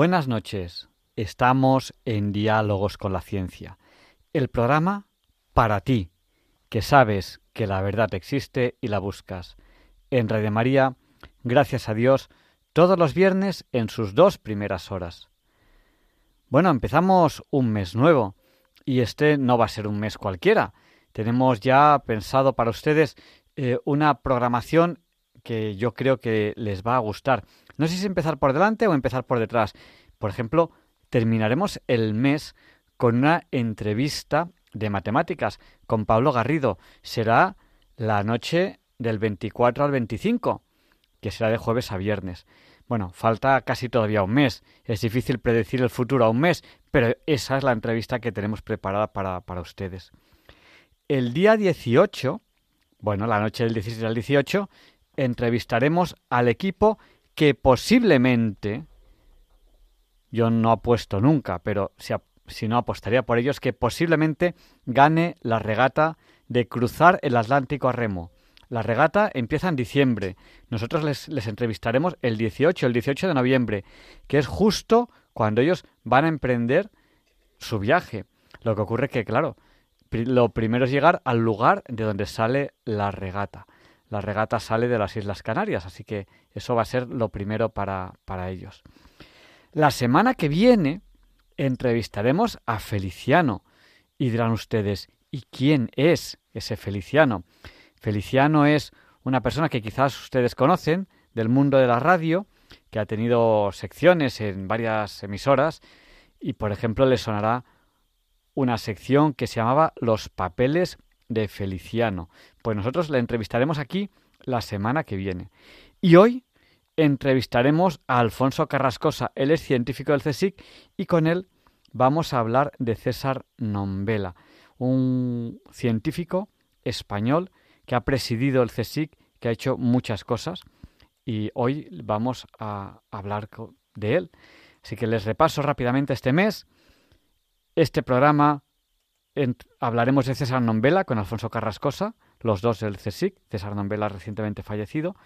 Buenas noches. Estamos en Diálogos con la Ciencia, el programa para ti, que sabes que la verdad existe y la buscas. En Radio María, gracias a Dios, todos los viernes en sus dos primeras horas. Bueno, empezamos un mes nuevo y este no va a ser un mes cualquiera. Tenemos ya pensado para ustedes eh, una programación que yo creo que les va a gustar. No sé si empezar por delante o empezar por detrás. Por ejemplo, terminaremos el mes con una entrevista de matemáticas con Pablo Garrido. Será la noche del 24 al 25, que será de jueves a viernes. Bueno, falta casi todavía un mes. Es difícil predecir el futuro a un mes, pero esa es la entrevista que tenemos preparada para, para ustedes. El día 18, bueno, la noche del 16 al 18, entrevistaremos al equipo que posiblemente yo no apuesto nunca, pero si, no apostaría por ellos, que posiblemente gane la regata de cruzar el Atlántico a remo. La regata empieza en diciembre. Nosotros les, les, entrevistaremos el 18, el 18 de noviembre, que es justo cuando ellos van a emprender su viaje. Lo que ocurre que, claro, lo primero es llegar al lugar de donde sale la regata. La regata sale de las Islas Canarias, así que eso va a ser lo primero para, para ellos. La semana que viene entrevistaremos a Feliciano y dirán ustedes, ¿y quién es ese Feliciano? Feliciano es una persona que quizás ustedes conocen del mundo de la radio, que ha tenido secciones en varias emisoras y, por ejemplo, le sonará una sección que se llamaba Los papeles de Feliciano. Pues nosotros le entrevistaremos aquí la semana que viene. Y hoy entrevistaremos a Alfonso Carrascosa. Él es científico del CSIC y con él vamos a hablar de César Nombela, un científico español que ha presidido el CSIC, que ha hecho muchas cosas y hoy vamos a hablar de él. Así que les repaso rápidamente este mes. Este programa hablaremos de César Nombela con Alfonso Carrascosa, los dos del CSIC, César Nombela recientemente fallecido.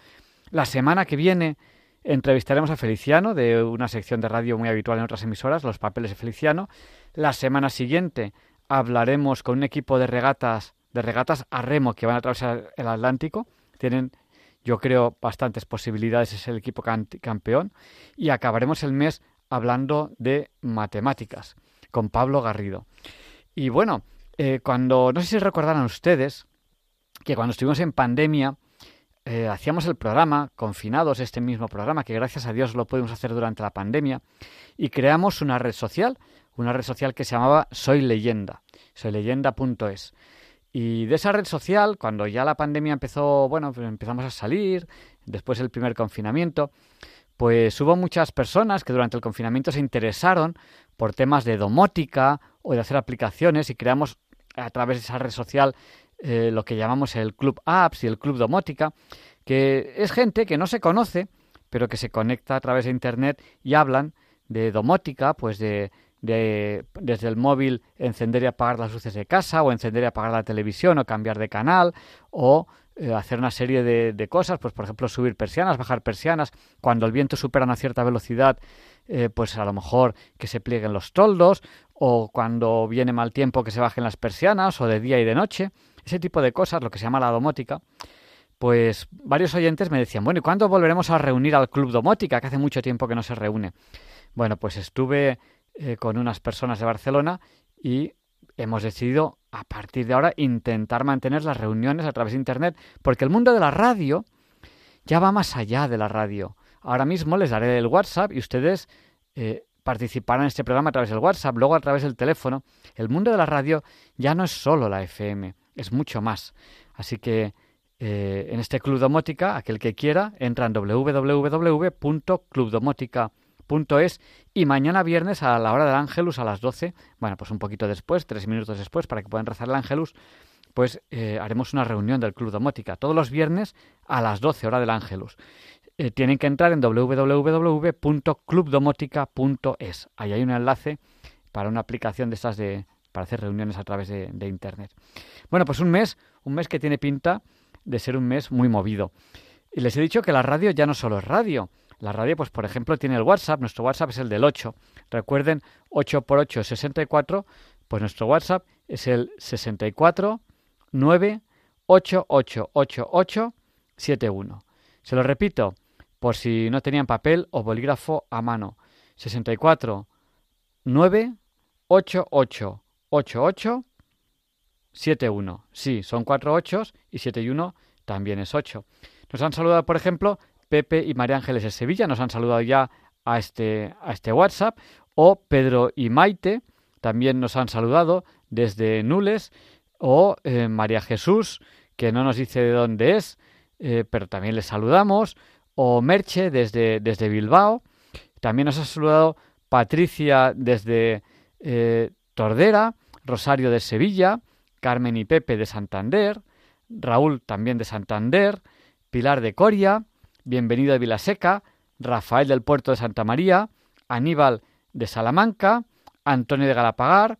La semana que viene entrevistaremos a Feliciano de una sección de radio muy habitual en otras emisoras, Los Papeles de Feliciano. La semana siguiente hablaremos con un equipo de regatas, de regatas a remo que van a atravesar el Atlántico. Tienen, yo creo, bastantes posibilidades, es el equipo campeón. Y acabaremos el mes hablando de matemáticas con Pablo Garrido. Y bueno, eh, cuando, no sé si recordarán ustedes que cuando estuvimos en pandemia, eh, hacíamos el programa, confinados, este mismo programa, que gracias a Dios lo pudimos hacer durante la pandemia, y creamos una red social, una red social que se llamaba Soy Leyenda, soyleyenda.es. Y de esa red social, cuando ya la pandemia empezó, bueno, pues empezamos a salir, después del primer confinamiento, pues hubo muchas personas que durante el confinamiento se interesaron por temas de domótica o de hacer aplicaciones y creamos a través de esa red social eh, lo que llamamos el Club Apps y el Club Domótica, que es gente que no se conoce, pero que se conecta a través de Internet y hablan de domótica, pues de, de, desde el móvil encender y apagar las luces de casa, o encender y apagar la televisión, o cambiar de canal, o eh, hacer una serie de, de, cosas, pues por ejemplo subir persianas, bajar persianas, cuando el viento supera una cierta velocidad, eh, pues a lo mejor que se plieguen los toldos, o cuando viene mal tiempo que se bajen las persianas, o de día y de noche ese tipo de cosas, lo que se llama la domótica, pues varios oyentes me decían, bueno, ¿y cuándo volveremos a reunir al Club Domótica, que hace mucho tiempo que no se reúne? Bueno, pues estuve eh, con unas personas de Barcelona y hemos decidido a partir de ahora intentar mantener las reuniones a través de Internet, porque el mundo de la radio ya va más allá de la radio. Ahora mismo les daré el WhatsApp y ustedes eh, participarán en este programa a través del WhatsApp, luego a través del teléfono. El mundo de la radio ya no es solo la FM es mucho más. Así que eh, en este Club Domótica, aquel que quiera, entra en www.clubdomótica.es y mañana viernes a la hora del Ángelus a las 12, bueno, pues un poquito después, tres minutos después, para que puedan rezar el Ángelus, pues eh, haremos una reunión del Club Domótica, todos los viernes a las 12, hora del Ángelus. Eh, tienen que entrar en www.clubdomótica.es. Ahí hay un enlace para una aplicación de estas de, para hacer reuniones a través de, Internet. Bueno, pues un mes, un mes que tiene pinta de ser un mes muy movido. Y les he dicho que la radio ya no solo es radio. La radio, pues por ejemplo, tiene el WhatsApp. Nuestro WhatsApp es el del 8. Recuerden, 8 por 8 es 64. Pues nuestro WhatsApp es el 64 9 8 8 8 8 7 1. Se lo repito, por si no tenían papel o bolígrafo a mano. 64 9 8 8 8 8 7 1. Sí, son 4 8 y 7 y 1 también es 8. Nos han saludado, por ejemplo, Pepe y María Ángeles de Sevilla, nos han saludado ya a este, a este WhatsApp, o Pedro y Maite también nos han saludado desde Nules, o eh, María Jesús, que no nos dice de dónde es, eh, pero también les saludamos, o Merche desde, desde Bilbao, también nos ha saludado Patricia desde eh, Tordera, Rosario de Sevilla, Carmen y Pepe de Santander, Raúl también de Santander, Pilar de Coria, Bienvenido de Vilaseca, Rafael del Puerto de Santa María, Aníbal de Salamanca, Antonio de Galapagar,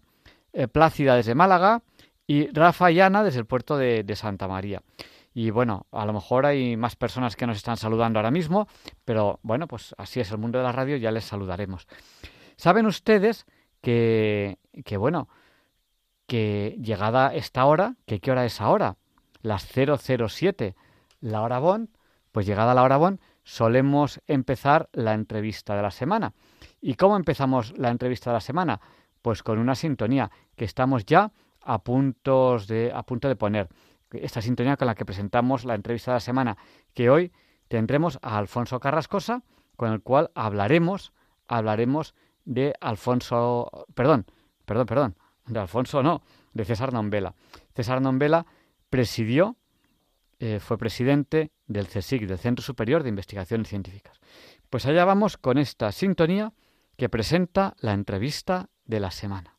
eh, Plácida desde Málaga y Rafa y Ana desde el puerto de, de Santa María. Y bueno, a lo mejor hay más personas que nos están saludando ahora mismo, pero bueno, pues así es el mundo de la radio, ya les saludaremos. Saben ustedes que, que bueno, que llegada esta hora, que qué hora es ahora, las 007, la hora Bond, pues llegada la hora Bond, solemos empezar la entrevista de la semana. ¿Y cómo empezamos la entrevista de la semana? Pues con una sintonía que estamos ya a, puntos de, a punto de poner esta sintonía con la que presentamos la entrevista de la semana, que hoy tendremos a Alfonso Carrascosa, con el cual hablaremos, hablaremos de Alfonso, perdón, perdón, perdón, de Alfonso no, de César Nombela. César Nombela presidió, eh, fue presidente del CSIC, del Centro Superior de Investigaciones Científicas. Pues allá vamos con esta sintonía que presenta la entrevista de la semana.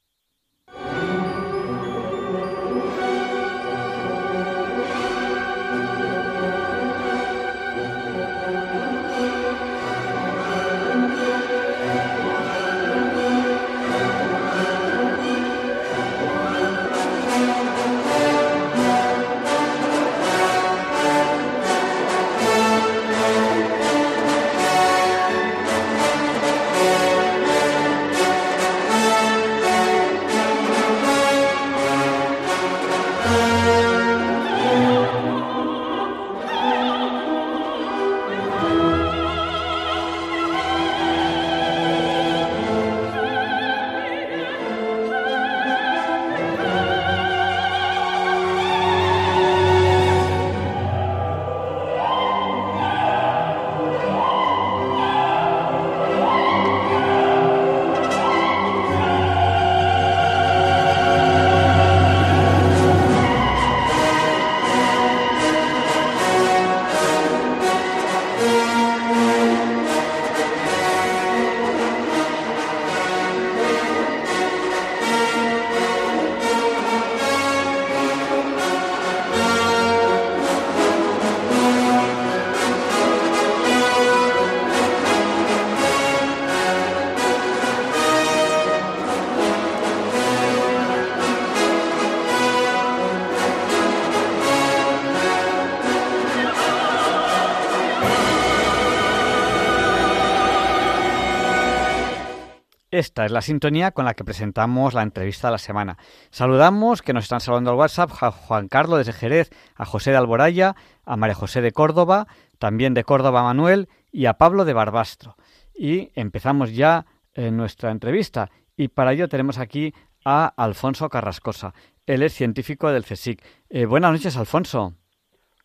Esta es la sintonía con la que presentamos la entrevista de la semana. Saludamos, que nos están saludando al WhatsApp, a Juan Carlos desde Jerez, a José de Alboraya, a María José de Córdoba, también de Córdoba Manuel y a Pablo de Barbastro. Y empezamos ya eh, nuestra entrevista. Y para ello tenemos aquí a Alfonso Carrascosa. Él es científico del CSIC. Eh, buenas noches, Alfonso.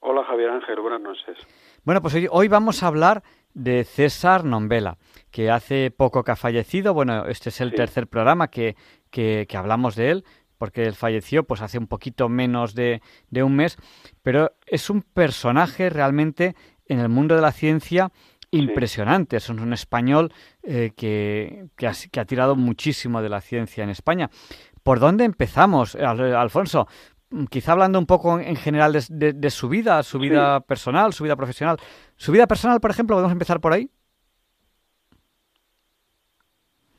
Hola, Javier Ángel. Buenas noches. Bueno, pues hoy, hoy vamos a hablar de César Nombela que hace poco que ha fallecido. Bueno, este es el tercer programa que, que, hablamos de él, porque él falleció pues hace un poquito menos de, un mes, pero es un personaje realmente en el mundo de la ciencia impresionante. Es un español eh, que, que, ha, tirado muchísimo de la ciencia en España. ¿Por dónde empezamos, Alfonso? Quizá hablando un poco en general de, su vida, su vida personal, su vida profesional. Su vida personal, por ejemplo, ¿podemos empezar por ahí?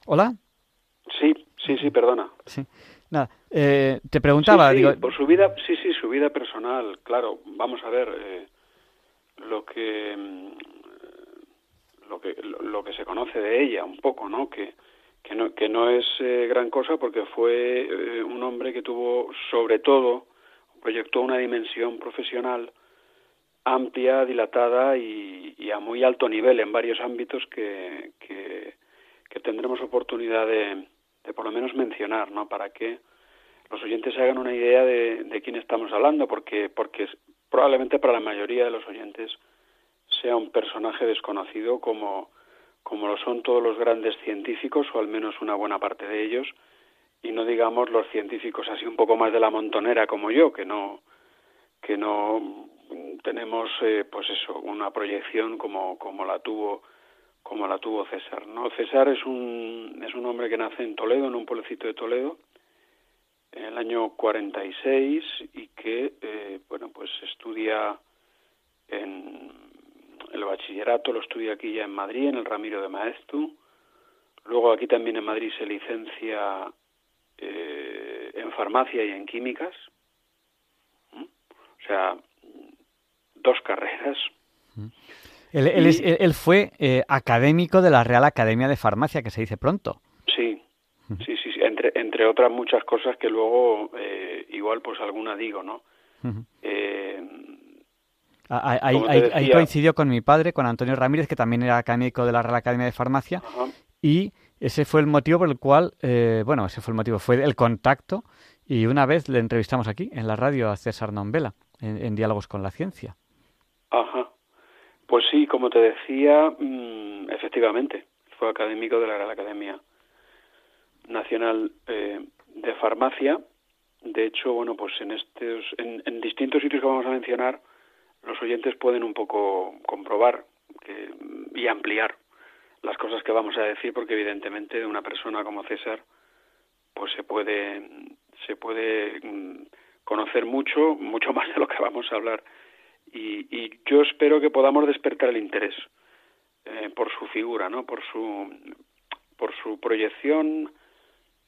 ¿Hola? Sí, sí, sí, perdona. Sí. Nada, eh, te preguntaba, sí, por su vida, sí, sí, su vida personal, claro. Vamos a ver eh, lo que mm, lo que lo, que se conoce de ella un poco, ¿no? Que que no que no es eh, gran cosa porque fue un hombre que tuvo sobre todo proyectó una dimensión profesional amplia, dilatada y, y, a muy alto nivel en varios ámbitos que, que, que tendremos oportunidad de, de por lo menos mencionar, ¿no? Para que los oyentes se hagan una idea de, de quién estamos hablando, porque, porque probablemente para la mayoría de los oyentes sea un personaje desconocido como, como lo son todos los grandes científicos, o al menos una buena parte de ellos, y no digamos los científicos así un poco más de la montonera como yo, que no, que no tenemos eh, pues eso, una proyección como, como la tuvo como la tuvo César. ¿no? César es un, es un hombre que nace en Toledo, en un pueblecito de Toledo, en el año 46 y que, eh, bueno, pues estudia en el bachillerato, lo estudia aquí ya en Madrid, en el Ramiro de Maestu. Luego aquí también en Madrid se licencia eh, en farmacia y en químicas. O sea, dos carreras. Él, fue eh, académico de la Real Academia de Farmacia, que se dice pronto. Sí, sí, sí, entre, entre otras muchas cosas que luego eh, igual pues alguna digo, ¿no? Eh, ahí, coincidió con mi padre, con Antonio Ramírez, que también era académico de la Real Academia de Farmacia, y ese fue el motivo por el cual, bueno, ese fue el motivo, fue el contacto, y una vez le entrevistamos aquí, en la radio, a César Nombela, en Diálogos con la Ciencia. Ajá. Pues sí, como te decía, mm, efectivamente, fue académico de la Real Academia Nacional eh, de Farmacia. De hecho, bueno, pues en estos, en, distintos sitios que vamos a mencionar, los oyentes pueden un poco comprobar y ampliar las cosas que vamos a decir, porque evidentemente de una persona como César, pues se puede, se puede mm, conocer mucho, mucho más de lo que vamos a hablar y, yo espero que podamos despertar el interés eh, por su figura, ¿no? Por su por su proyección,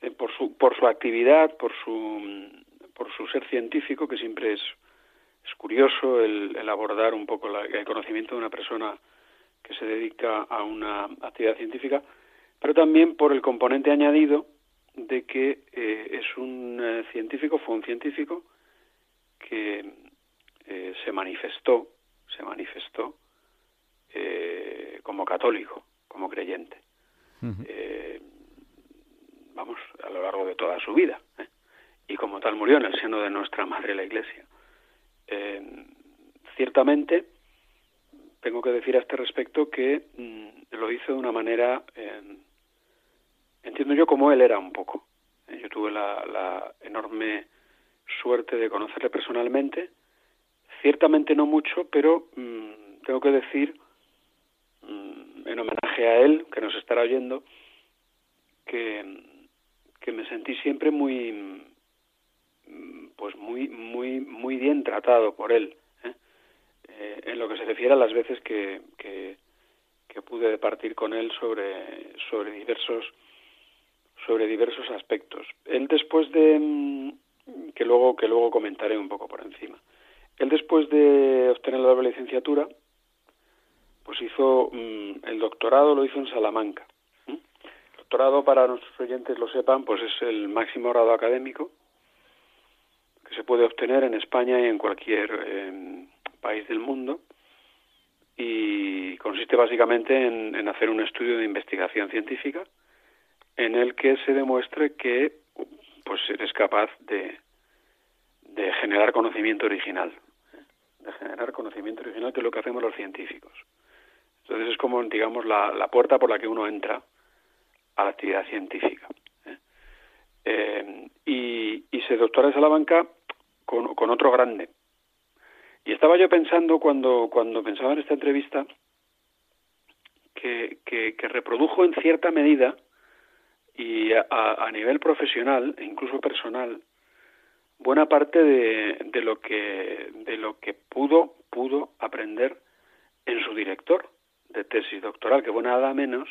eh, por su por su actividad, por su por su ser científico que siempre es es curioso el, abordar un poco el conocimiento de una persona que se dedica a una actividad científica, pero también por el componente añadido de que eh, es un científico, fue un científico que eh, se manifestó, se manifestó eh, como católico, como creyente. Eh, vamos, a lo largo de toda su vida. Y como tal murió en el seno de nuestra Madre la Iglesia. Ciertamente, tengo que decir a este respecto que mm, lo hizo de una manera, entiendo yo como él era un poco. Yo tuve la, la enorme suerte de conocerle personalmente Ciertamente no mucho, pero mm, tengo que decir, mm, en homenaje a él, que nos estará oyendo, que, que me sentí siempre muy, mm, pues muy, muy, muy bien tratado por él, ¿eh? Eh, en lo que se refiere a las veces que, que, pude departir con él sobre, sobre diversos sobre diversos aspectos. Él después de que luego que luego comentaré un poco por encima. Él después de obtener la doble licenciatura, pues hizo mm, el doctorado, lo hizo en Salamanca. El doctorado, para nuestros oyentes lo sepan, pues es el máximo grado académico que se puede obtener en España y en cualquier em, país del mundo y consiste básicamente en, hacer un estudio de investigación científica en el que se demuestre que pues eres capaz de, de generar conocimiento original, ¿eh? de generar conocimiento original, que es lo que hacemos los científicos. Entonces es como, digamos, la, puerta por la que uno entra a la actividad científica. ¿eh? eh, y, se doctora en Salamanca con, otro grande. Y estaba yo pensando cuando, cuando pensaba en esta entrevista que, que, reprodujo en cierta medida y a, a, nivel profesional e incluso personal buena parte de, de, lo que de lo que pudo pudo aprender en su director de tesis doctoral que fue nada menos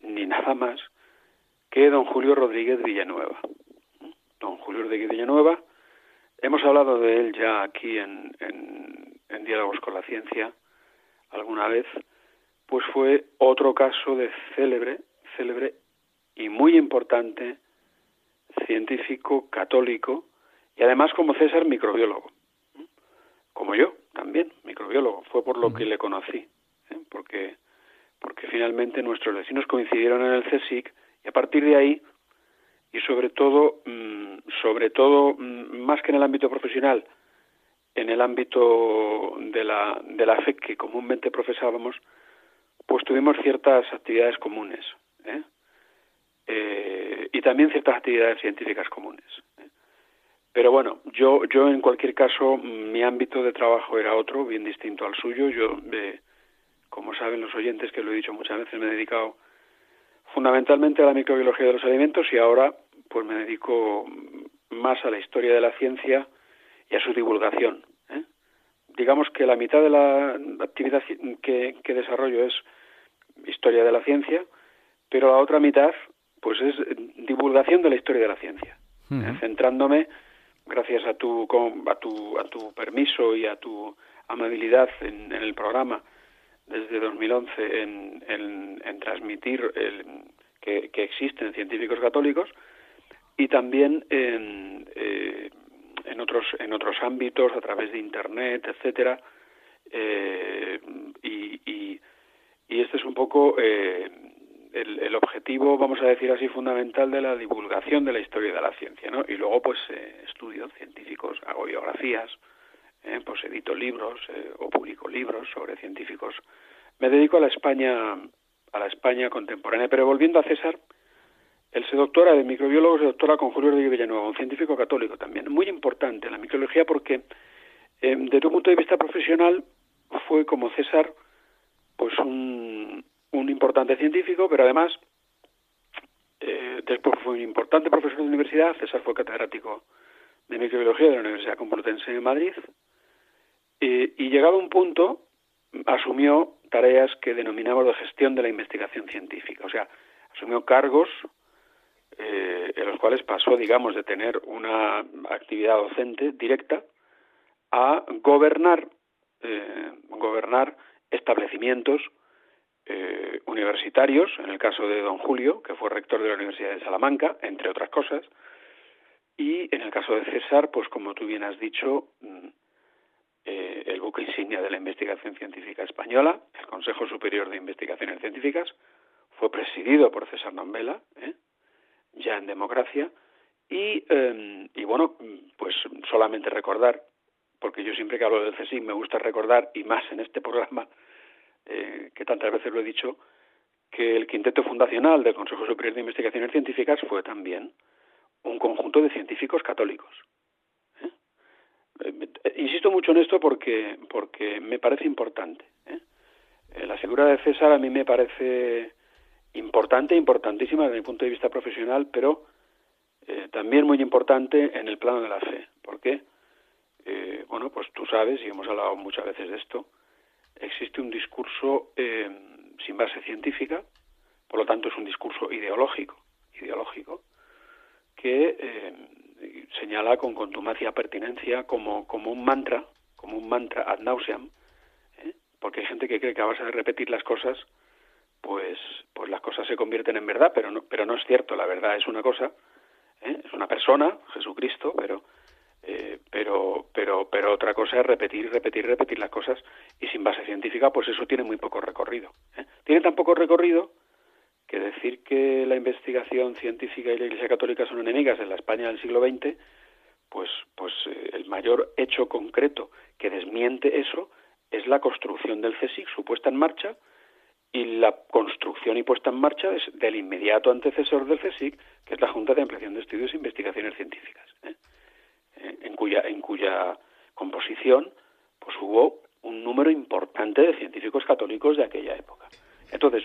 ni nada más que don Julio Rodríguez Villanueva don Julio Rodríguez Villanueva hemos hablado de él ya aquí en, en, en diálogos con la ciencia alguna vez pues fue otro caso de célebre célebre y muy importante científico católico y además como César microbiólogo, como yo también, microbiólogo, fue por lo que le conocí, ¿eh? porque, porque finalmente nuestros vecinos coincidieron en el CSIC y a partir de ahí y sobre todo, mm, sobre todo, mm, más que en el ámbito profesional, en el ámbito de la, de la fe que comúnmente profesábamos, pues tuvimos ciertas actividades comunes. ¿eh? Eh, y también ciertas actividades científicas comunes. ¿eh? Pero bueno, yo, yo en cualquier caso, mi ámbito de trabajo era otro, bien distinto al suyo. Yo, eh, como saben los oyentes, que lo he dicho muchas veces, me he dedicado fundamentalmente a la microbiología de los alimentos y ahora pues me dedico más a la historia de la ciencia y a su divulgación. Digamos que la mitad de la actividad que, que desarrollo es historia de la ciencia, pero la otra mitad pues es divulgación de la historia de la ciencia, ¿eh? centrándome, gracias a tu, a, tu, a tu permiso y a tu amabilidad en, el programa desde 2011 en, en, transmitir el, que, existen científicos católicos y también en, eh, en, otros, en otros ámbitos, a través de Internet, etcétera. Eh, y, y, y, este es un poco el, objetivo, vamos a decir así, fundamental de la divulgación de la historia de la ciencia, ¿no? Y luego, pues, eh, estudios científicos, hago biografías, eh, pues edito libros eh, o publico libros sobre científicos. Me dedico a la España, a la España contemporánea. Pero volviendo a César, él se doctora de microbiólogo, se doctora con Julio de Villanueva, un científico católico también. Muy importante la microbiología porque, desde un punto de vista profesional, fue como César, pues un, un importante científico, pero además eh, después fue un importante profesor de universidad. César fue catedrático de microbiología de la Universidad Complutense de Madrid. Y llegado un punto, asumió tareas que denominamos de gestión de la investigación científica. O sea, asumió cargos eh, en los cuales pasó, digamos, de tener una actividad docente directa a gobernar, eh, gobernar establecimientos eh, universitarios, en el caso de don Julio, que fue rector de la Universidad de Salamanca, entre otras cosas, y en el caso de César, pues como tú bien has dicho, mm, eh, el buque insignia de la investigación científica española, el Consejo Superior de Investigaciones Científicas, fue presidido por César Nambela, ¿eh? ya en democracia, y, em, y bueno, pues solamente recordar, porque yo siempre que hablo del CSIC me gusta recordar, y más en este programa, eh, que tantas veces lo he dicho, que el quinteto fundacional del Consejo Superior de Investigaciones Científicas fue también un conjunto de científicos católicos. ¿Eh? Eh, insisto mucho en esto porque, porque me parece importante. La figura de César a mí me parece importante, importantísima desde mi punto de vista profesional, pero también muy importante en el plano de la fe. ¿Por qué? bueno, pues tú sabes, y hemos hablado muchas veces de esto, existe un discurso eh, sin base científica, por lo tanto es un discurso ideológico, ideológico que eh, señala con contumacia pertinencia como, como un mantra, como un mantra ad nauseam, ¿eh? porque hay gente que cree que a base de repetir las cosas, pues, pues las cosas se convierten en verdad, pero no, pero no es cierto, la verdad es una cosa, es una persona, Jesucristo, pero eh, pero, pero, pero otra cosa es repetir, repetir, repetir las cosas y sin base científica, pues eso tiene muy poco recorrido. ¿eh? Tiene tan poco recorrido que decir que la investigación científica y la Iglesia Católica son enemigas en la España del siglo XX, pues, pues eh, el mayor hecho concreto que desmiente eso es la construcción del CSIC, su puesta en marcha y la construcción y puesta en marcha del inmediato antecesor del CSIC, que es la Junta de Ampliación de Estudios e Investigaciones Científicas, ¿eh? Eh, en, cuya, en cuya composición pues hubo un número importante de científicos católicos de aquella época. Entonces,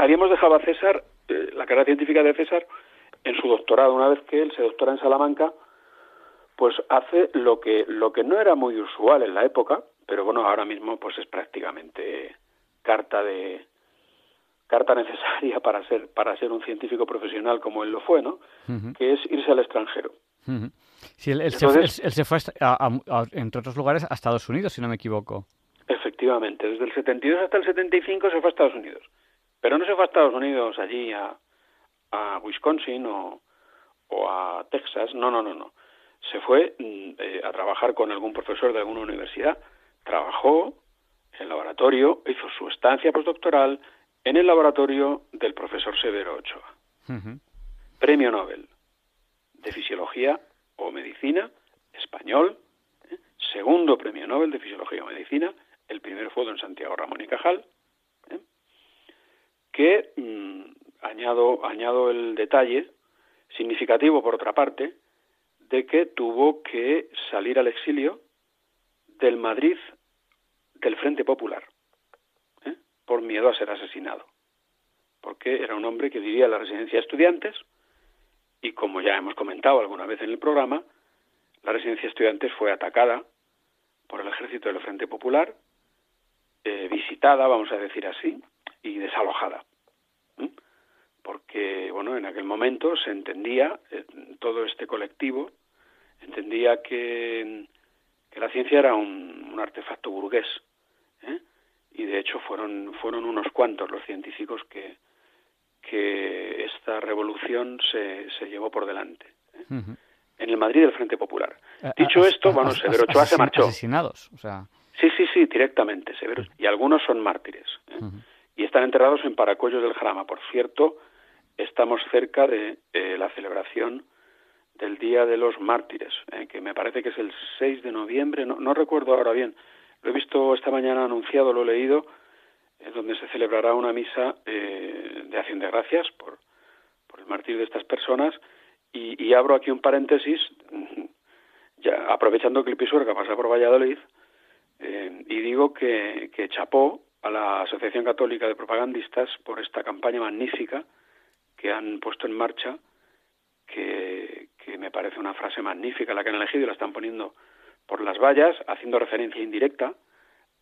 habíamos dejado a César, eh, la carrera científica de César, en su doctorado, una vez que él se doctora en Salamanca, pues hace lo que, lo que no era muy usual en la época, pero bueno, ahora mismo pues es prácticamente carta de carta necesaria para ser para ser un científico profesional como él lo fue, ¿no? Que es irse al extranjero. Sí, él, se, fue, entre otros lugares a Estados Unidos, si no me equivoco. Efectivamente, desde el 72 hasta el 75 se fue a Estados Unidos. Pero no se fue a Estados Unidos allí a, a Wisconsin o, o a Texas, no, no, no, no. Se fue mm, eh, a trabajar con algún profesor de alguna universidad, trabajó en el laboratorio, hizo su estancia postdoctoral en el laboratorio del profesor Severo Ochoa. Premio Nobel de Fisiología o Medicina, español, ¿eh? segundo Premio Nobel de Fisiología o Medicina, el primero fue don Santiago Ramón y Cajal. Que mm, añado, añado el detalle significativo por otra parte de que tuvo que salir al exilio del Madrid del Frente Popular ¿eh? por miedo a ser asesinado porque era un hombre que vivía la residencia de estudiantes y como ya hemos comentado alguna vez en el programa, la residencia de estudiantes fue atacada por el ejército del Frente Popular, eh, visitada, vamos a decir así, y desalojada porque bueno en aquel momento se entendía eh, todo este colectivo entendía que, que la ciencia era un, artefacto burgués ¿eh? y de hecho fueron fueron unos cuantos los científicos que que esta revolución se, se llevó por delante ¿eh? en el Madrid del Frente Popular. Dicho esto bueno Severo Ochoa se marchó. asesinados o sea. Sí sí sí directamente Severo y algunos son mártires y están enterrados en Paracuellos del Jarama. Por cierto estamos cerca de eh, la celebración del Día de los Mártires, eh, que me parece que es el 6 de noviembre, no, recuerdo ahora bien, lo he visto esta mañana anunciado, lo he leído, en donde se celebrará una misa eh, de acción de gracias por, por el martirio de estas personas, y, abro aquí un paréntesis, ya aprovechando que el Pisuerga pasa por Valladolid, y digo que, que chapó a la Asociación Católica de Propagandistas por esta campaña magnífica que han puesto en marcha, que, me parece una frase magnífica la que han elegido y la están poniendo por las vallas, haciendo referencia indirecta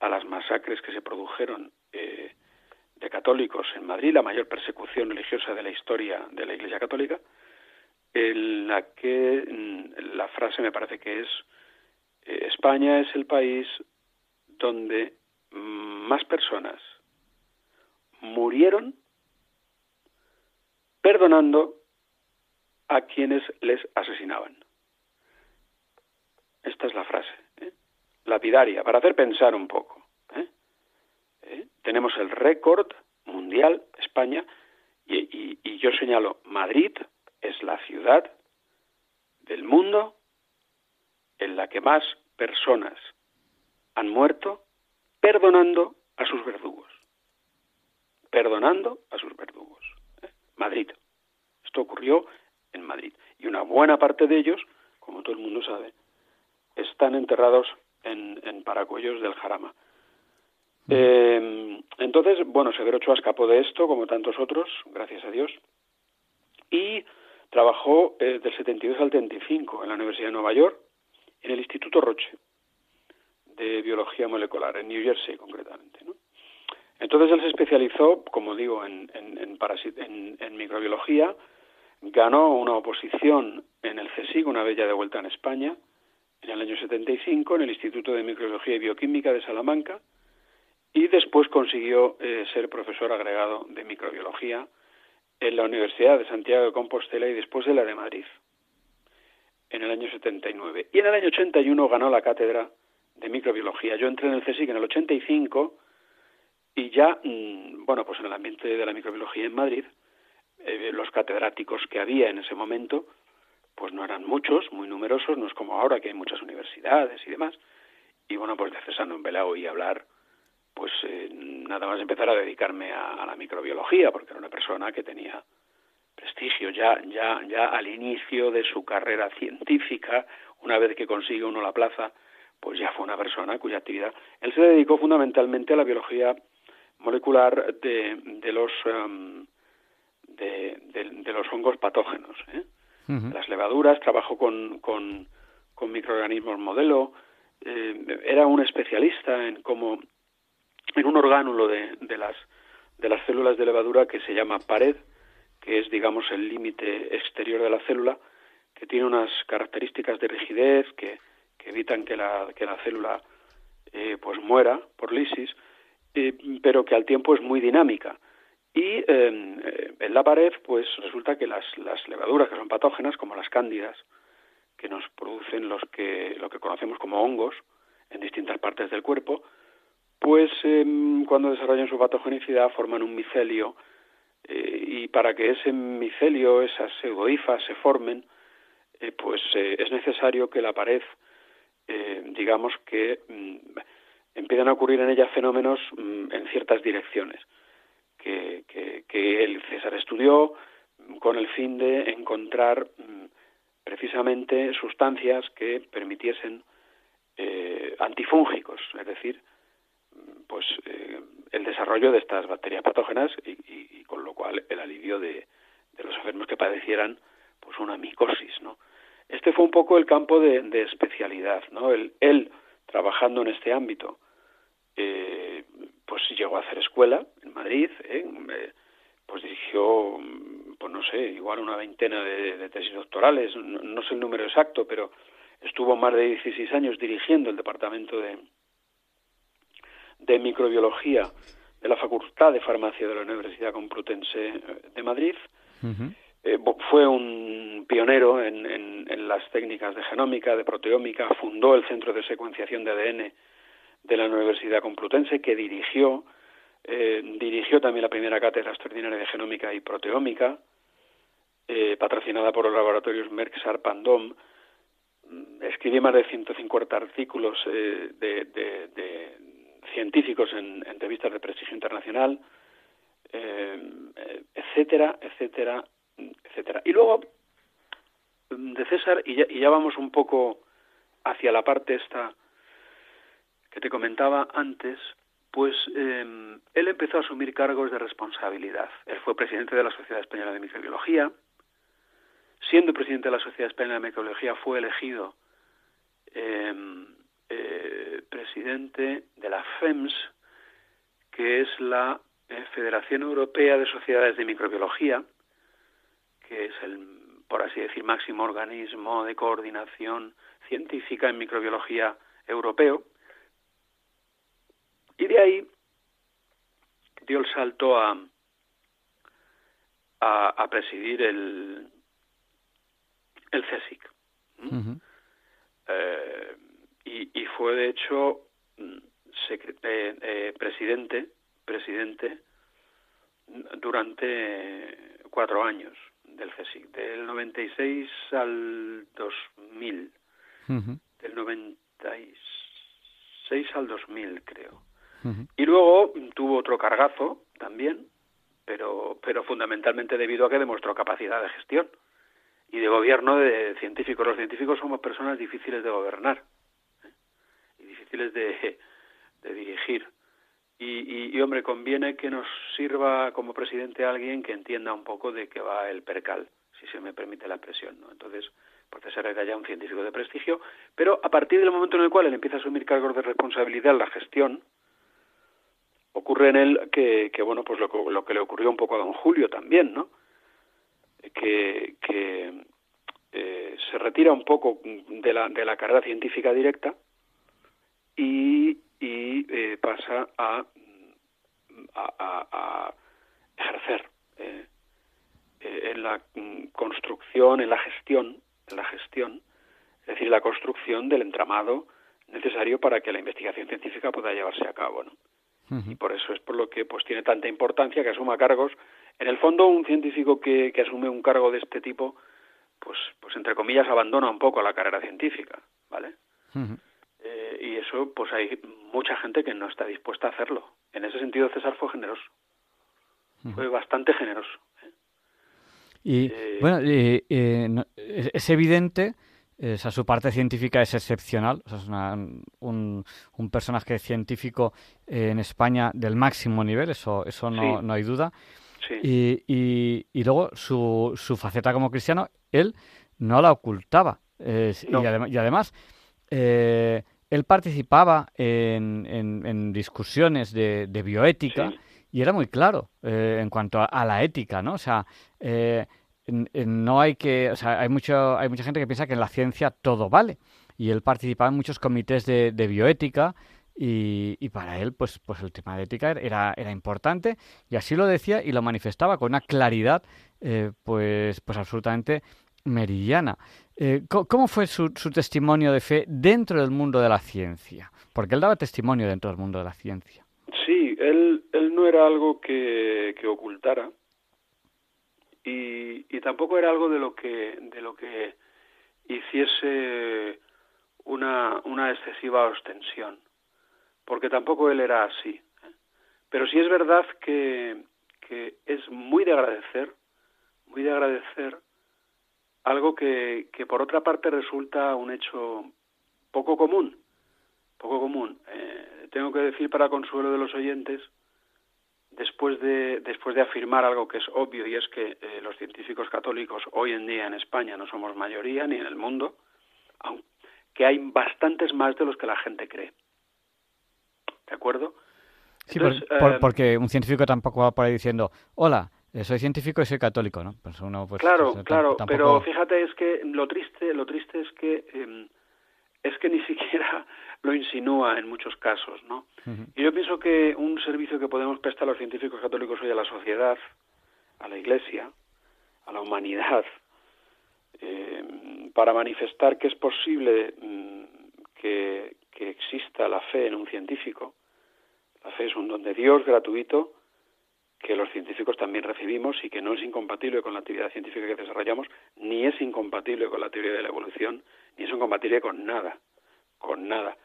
a las masacres que se produjeron eh, de católicos en Madrid, la mayor persecución religiosa de la historia de la Iglesia Católica, en la que mm, la frase me parece que es eh, España es el país donde más personas murieron perdonando a quienes les asesinaban. Esta es la frase, ¿eh? lapidaria, para hacer pensar un poco. ¿eh? ¿Eh? Tenemos el récord mundial, España, y, y yo señalo, Madrid es la ciudad del mundo en la que más personas han muerto perdonando a sus verdugos. Perdonando a sus verdugos. Madrid. Esto ocurrió en Madrid. Y una buena parte de ellos, como todo el mundo sabe, están enterrados en, en Paracuellos del Jarama. Eh, entonces, bueno, Severo Ochoa escapó de esto, como tantos otros, gracias a Dios, y trabajó eh, del 72 al 75 en la Universidad de Nueva York, en el Instituto Roche de Biología Molecular, en New Jersey concretamente. ¿no? Entonces él se especializó, como digo, en, en, microbiología, ganó una oposición en el CSIC, una vez ya de vuelta en España, en el año 75, en el Instituto de Microbiología y Bioquímica de Salamanca, y después consiguió eh, ser profesor agregado de microbiología en la Universidad de Santiago de Compostela y después de la de Madrid, en el año 79. Y en el año 81 ganó la cátedra de microbiología. Yo entré en el CSIC en el 85 y ya, mm, bueno, pues en el ambiente de la microbiología en Madrid, eh, los catedráticos que había en ese momento, pues no eran muchos, muy numerosos, no es como ahora que hay muchas universidades y demás. Y bueno, pues de César no y hablar pues eh, nada más empezar a dedicarme a, la microbiología, porque era una persona que tenía prestigio ya, ya, ya al inicio de su carrera científica, una vez que consigue uno la plaza, pues ya fue una persona cuya actividad. Él se dedicó fundamentalmente a la biología molecular de, de los de, de, los hongos patógenos. ¿eh? Las levaduras, trabajó con, con, con microorganismos modelo, eh, era un especialista en cómo en un orgánulo de, de las de las células de levadura que se llama pared, que es digamos el límite exterior de la célula, que tiene unas características de rigidez que, que evitan que la, que la célula eh, pues muera por lisis, eh, pero que al tiempo es muy dinámica. Y em, eh, en la pared, pues resulta que las, las levaduras que son patógenas, como las cándidas, que nos producen los que, lo que conocemos como hongos en distintas partes del cuerpo, pues em, cuando desarrollan su patogenicidad forman un micelio eh, y para que ese micelio, esas pseudohifas se formen, pues es necesario que la pared, digamos que mm, empiezan a ocurrir en ella fenómenos mm, en ciertas direcciones que, que, el César estudió con el fin de encontrar mm, precisamente sustancias que permitiesen antifúngicos, es decir, pues eh, el desarrollo de estas bacterias patógenas y, con lo cual el alivio de, los enfermos que padecieran pues una micosis, ¿no? Este fue un poco el campo de, especialidad, ¿no? él trabajando en este ámbito, eh, pues llegó a hacer escuela en Madrid, ¿eh? pues dirigió, pues no sé, igual una veintena de, tesis doctorales, no, sé el número exacto, pero estuvo más de 16 años dirigiendo el departamento de, de microbiología de la Facultad de Farmacia de la Universidad Complutense eh, de Madrid. Eh, fue un pionero en, en, las técnicas de genómica, de proteómica, fundó el Centro de Secuenciación de ADN de la Universidad Complutense, que dirigió, eh, dirigió también la primera cátedra extraordinaria de genómica y proteómica, patrocinada por los laboratorios Merck Sharp and Dom. Mm, escribió más de 150 artículos de, de científicos en, entrevistas de prestigio internacional, eh, etcétera, etcétera, etcétera. Y luego, de César, y ya, y ya vamos un poco hacia la parte esta que te comentaba antes, pues eh, él empezó a asumir cargos de responsabilidad. Él fue presidente de la Sociedad Española de Microbiología. Siendo presidente de la Sociedad Española de Microbiología, fue elegido eh, eh, presidente de la FEMS, que es la eh, Federación Europea de Sociedades de Microbiología, que es el, por así decir, máximo organismo de coordinación científica en microbiología europeo. Y de ahí dio el salto a, a, presidir el, el CSIC. Y, fue de hecho mm, eh, eh, presidente presidente durante cuatro años del CSIC, del 96 al 2000, del 96 al 2000 creo. Y luego tuvo otro cargazo también, pero, pero fundamentalmente debido a que demostró capacidad de gestión y de gobierno de científicos. Los científicos somos personas difíciles de gobernar difíciles de, de dirigir. Y, y, hombre, conviene que nos sirva como presidente alguien que entienda un poco de qué va el percal, si se me permite la expresión, ¿no? Entonces, César era ya un científico de prestigio, pero a partir del momento en el cual él empieza a asumir cargos de responsabilidad en la gestión, ocurre en él que, que bueno, pues lo, lo, que le ocurrió un poco a don Julio también, ¿no? Que, que eh, se retira un poco de la, de la carrera científica directa, y, y eh, pasa a, a, ejercer eh, eh, en la construcción, en la gestión, en la gestión, es decir, la construcción del entramado necesario para que la investigación científica pueda llevarse a cabo, ¿no? Y por eso es por lo que pues tiene tanta importancia que asuma cargos. En el fondo, un científico que, que asume un cargo de este tipo, pues, pues entre comillas, abandona un poco la carrera científica, ¿vale? Es eso pues hay mucha gente que no está dispuesta a hacerlo. En ese sentido César fue generoso, fue bastante generoso. ¿eh? Y eh, bueno, es evidente, o sea, su parte científica es excepcional, o sea, es un, un, personaje científico en España del máximo nivel, eso, eso no, no hay duda. Y, y, y, luego su, su faceta como cristiano, él no la ocultaba. y, además, eh, él participaba en, en, discusiones de, de bioética y era muy claro eh, en cuanto a, la ética, ¿no? O sea, eh, no hay que, o sea, hay mucho, hay mucha gente que piensa que en la ciencia todo vale y él participaba en muchos comités de, de bioética y, y, para él, pues, pues el tema de ética era, era importante y así lo decía y lo manifestaba con una claridad, pues, pues absolutamente meridiana. Eh, ¿Cómo fue su, testimonio de fe dentro del mundo de la ciencia? Porque él daba testimonio dentro del mundo de la ciencia. Sí, él, él no era algo que, ocultara y, tampoco era algo de lo que, de lo que hiciese una, una excesiva ostensión, porque tampoco él era así. ¿eh? Pero sí es verdad que, que es muy de agradecer, muy de agradecer algo que, que por otra parte resulta un hecho poco común, poco común. Eh, tengo que decir para consuelo de los oyentes, después de, después de afirmar algo que es obvio y es que eh, los científicos católicos hoy en día en España no somos mayoría ni en el mundo, aunque hay bastantes más de los que la gente cree. ¿De acuerdo? Sí, eh, porque un científico tampoco va por ahí diciendo, hola, soy científico y soy católico, ¿no? Pues pues, claro, claro, pero fíjate es que lo triste, lo triste es que em, es que ni siquiera lo insinúa en muchos casos, ¿no? Y yo pienso que un servicio que podemos prestar a los científicos católicos hoy a la sociedad, a la Iglesia, a la humanidad, em, para manifestar que es posible mm, que, que exista la fe en un científico. La fe es un don de Dios gratuito que los científicos también recibimos y que no es incompatible con la actividad científica que desarrollamos, ni es incompatible con la teoría de la evolución, ni es incompatible con nada, con nada.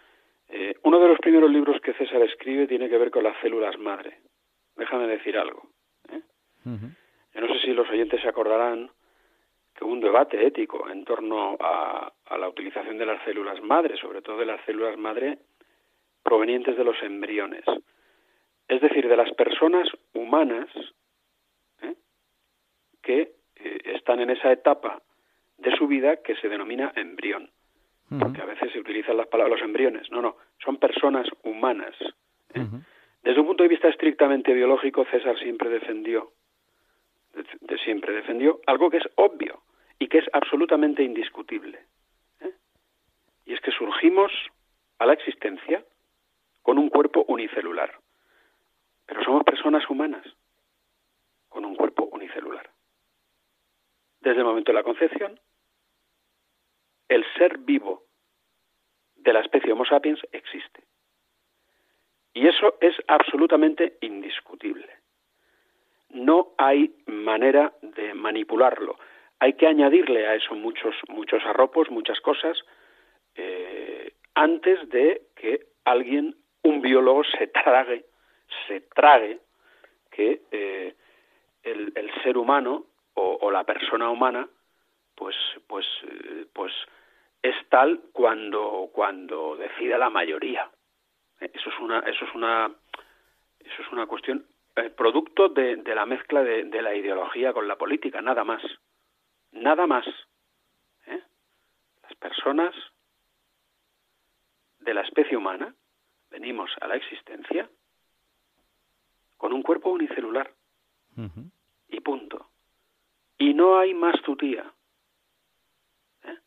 Eh, uno de los primeros libros que César escribe tiene que ver con las células madre. Déjame decir algo. ¿eh? Yo no sé si los oyentes se acordarán que hubo un debate ético en torno a, a la utilización de las células madre, sobre todo de las células madre provenientes de los embriones es decir, de las personas humanas ¿eh? que eh, están en esa etapa de su vida que se denomina embrión. Porque a veces se utilizan las palabras los embriones. No, no, son personas humanas. ¿eh? Desde un punto de vista estrictamente biológico, César siempre defendió, de, siempre defendió algo que es obvio y que es absolutamente indiscutible. Y es que surgimos a la existencia con un cuerpo unicelular. Pero somos personas humanas con un cuerpo unicelular. Desde el momento de la concepción, el ser vivo de la especie Homo sapiens existe. Y eso es absolutamente indiscutible. No hay manera de manipularlo. Hay que añadirle a eso muchos, muchos arropos, muchas cosas, eh, antes de que alguien, un biólogo, se trague se trague que eh, el, ser humano o, la persona humana pues pues eh, pues es tal cuando cuando decida la mayoría. Eso es una eso es una eso es una cuestión eh, producto de, de, la mezcla de, de, la ideología con la política nada más. Nada más las personas de la especie humana venimos a la existencia con un cuerpo unicelular. Y punto. Y no hay más tutía. ¿eh?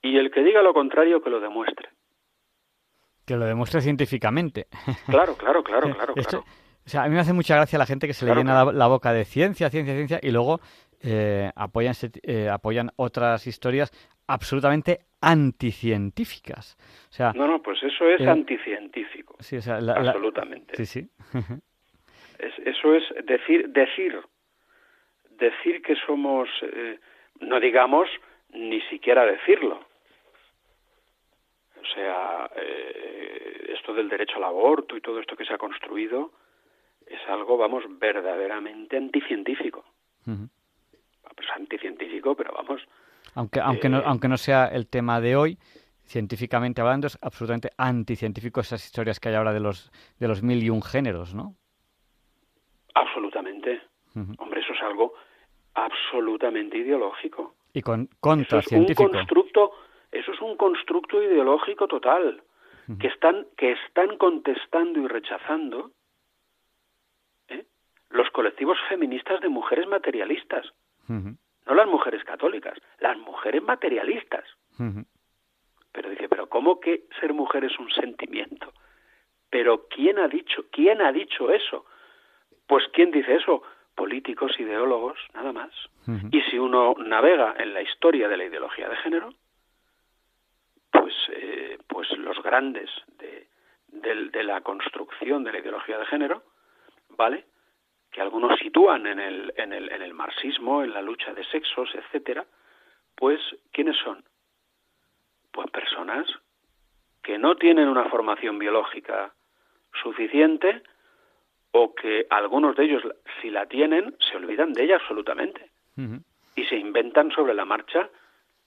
Y el que diga lo contrario, que lo demuestre. Que lo demuestre científicamente. Claro, claro, claro, claro. claro. O sea, a mí me hace mucha gracia la gente que se le llena la, boca de ciencia, ciencia, ciencia, y luego eh, apoyan, eh, apoyan otras historias absolutamente anticientíficas. O sea, no, no, pues eso es anticientífico. Sí, o sea, absolutamente. sí, sí. eso es decir, decir, decir que somos, eh, no digamos ni siquiera decirlo. O sea, eh, esto del derecho al aborto y todo esto que se ha construido es algo, vamos, verdaderamente anticientífico. Pues anticientífico, pero vamos. Aunque, aunque, no, eh, aunque no sea el tema de hoy, científicamente hablando, es absolutamente anticientífico esas historias que hay ahora de los, de los mil y un géneros, ¿no? Absolutamente. Hombre, eso es algo absolutamente ideológico. Y con, contracientífico. Eso es un constructo, eso es un constructo ideológico total, que, están, que están contestando y rechazando ¿eh? los colectivos feministas de mujeres materialistas. No las mujeres católicas, las mujeres materialistas. Pero dice, pero ¿cómo que ser mujer es un sentimiento? Pero ¿quién ha dicho? ¿Quién ha dicho eso? Pues ¿quién dice eso? Políticos, ideólogos, nada más. Y si uno navega en la historia de la ideología de género, pues, eh, pues los grandes de, de, la construcción de la ideología de género, ¿vale? Que algunos sitúan en el, en el, en el marxismo, en la lucha de sexos, etcétera, pues ¿quiénes son? Pues personas que no tienen una formación biológica suficiente o que algunos de ellos, si la tienen, se olvidan de ella absolutamente y se inventan sobre la marcha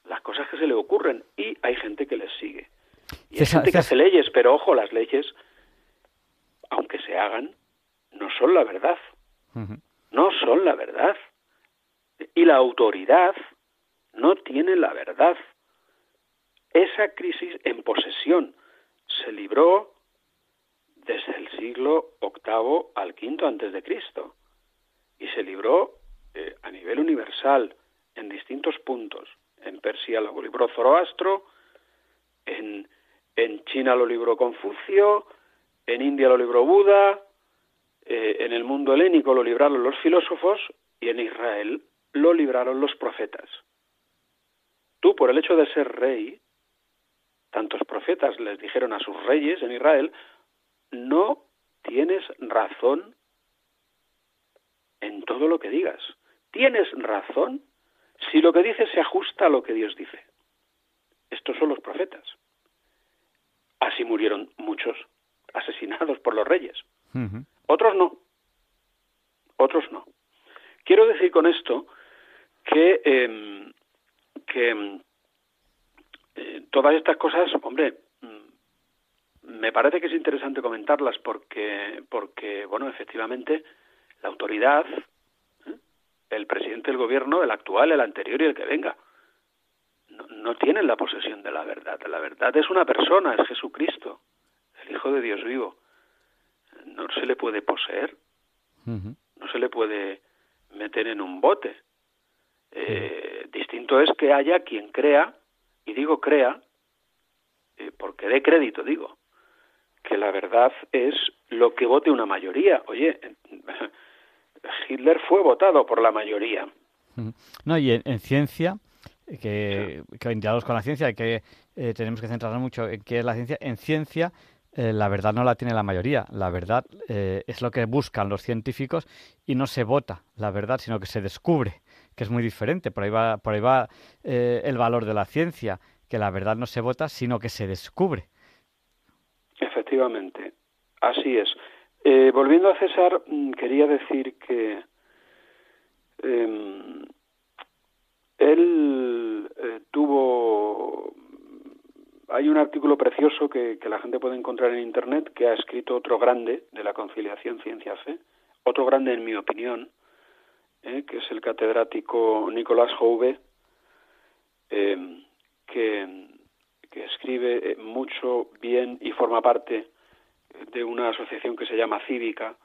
las cosas que se le ocurren y hay gente que les sigue. Y hay gente que hace leyes, pero ojo, las leyes, aunque se hagan, no son la verdad. No son la verdad. Y la autoridad no tiene la verdad. Esa crisis en posesión se libró desde el siglo VIII al V antes de Cristo y se libró eh, a nivel universal en distintos puntos. En Persia lo libró Zoroastro, en, en China lo libró Confucio, en India lo libró Buda, eh, en el mundo helénico lo libraron los filósofos y en Israel lo libraron los profetas. Tú, por el hecho de ser rey, tantos profetas les dijeron a sus reyes en Israel, no tienes razón en todo lo que digas. Tienes razón si lo que dices se ajusta a lo que Dios dice. Estos son los profetas. Así murieron muchos asesinados por los reyes. Otros no. Otros no. Quiero decir con esto que, em, que em, eh, todas estas cosas, hombre, me parece que es interesante comentarlas porque, porque bueno, efectivamente, la autoridad, ¿eh? el presidente del gobierno, el actual, el anterior y el que venga, no, no, tienen la posesión de la verdad. La verdad es una persona, es Jesucristo, el Hijo de Dios vivo. No se le puede poseer, no se le puede meter en un bote. Eh, distinto es que haya quien crea, y digo crea, eh, porque de crédito digo, que la verdad es lo que vote una mayoría. Oye, Hitler fue votado por la mayoría. No, y en, ciencia, que, que diálogos con la ciencia, que eh, tenemos que centrarnos mucho en qué es la ciencia, en ciencia eh, la verdad no la tiene la mayoría. La verdad eh, es lo que buscan los científicos y no se vota la verdad, sino que se descubre, que es muy diferente. Por ahí va, por ahí va el valor de la ciencia, que la verdad no se vota, sino que se descubre. Efectivamente, así es. Eh, volviendo a César, mm, quería decir que em, él eh, tuvo... Hay un artículo precioso que, la gente puede encontrar en Internet que ha escrito otro grande de la conciliación ciencia-fe, otro grande en mi opinión, eh, que es el catedrático Nicolás Jouve, em, que, que escribe mucho bien y forma parte de una asociación que se llama Cívica,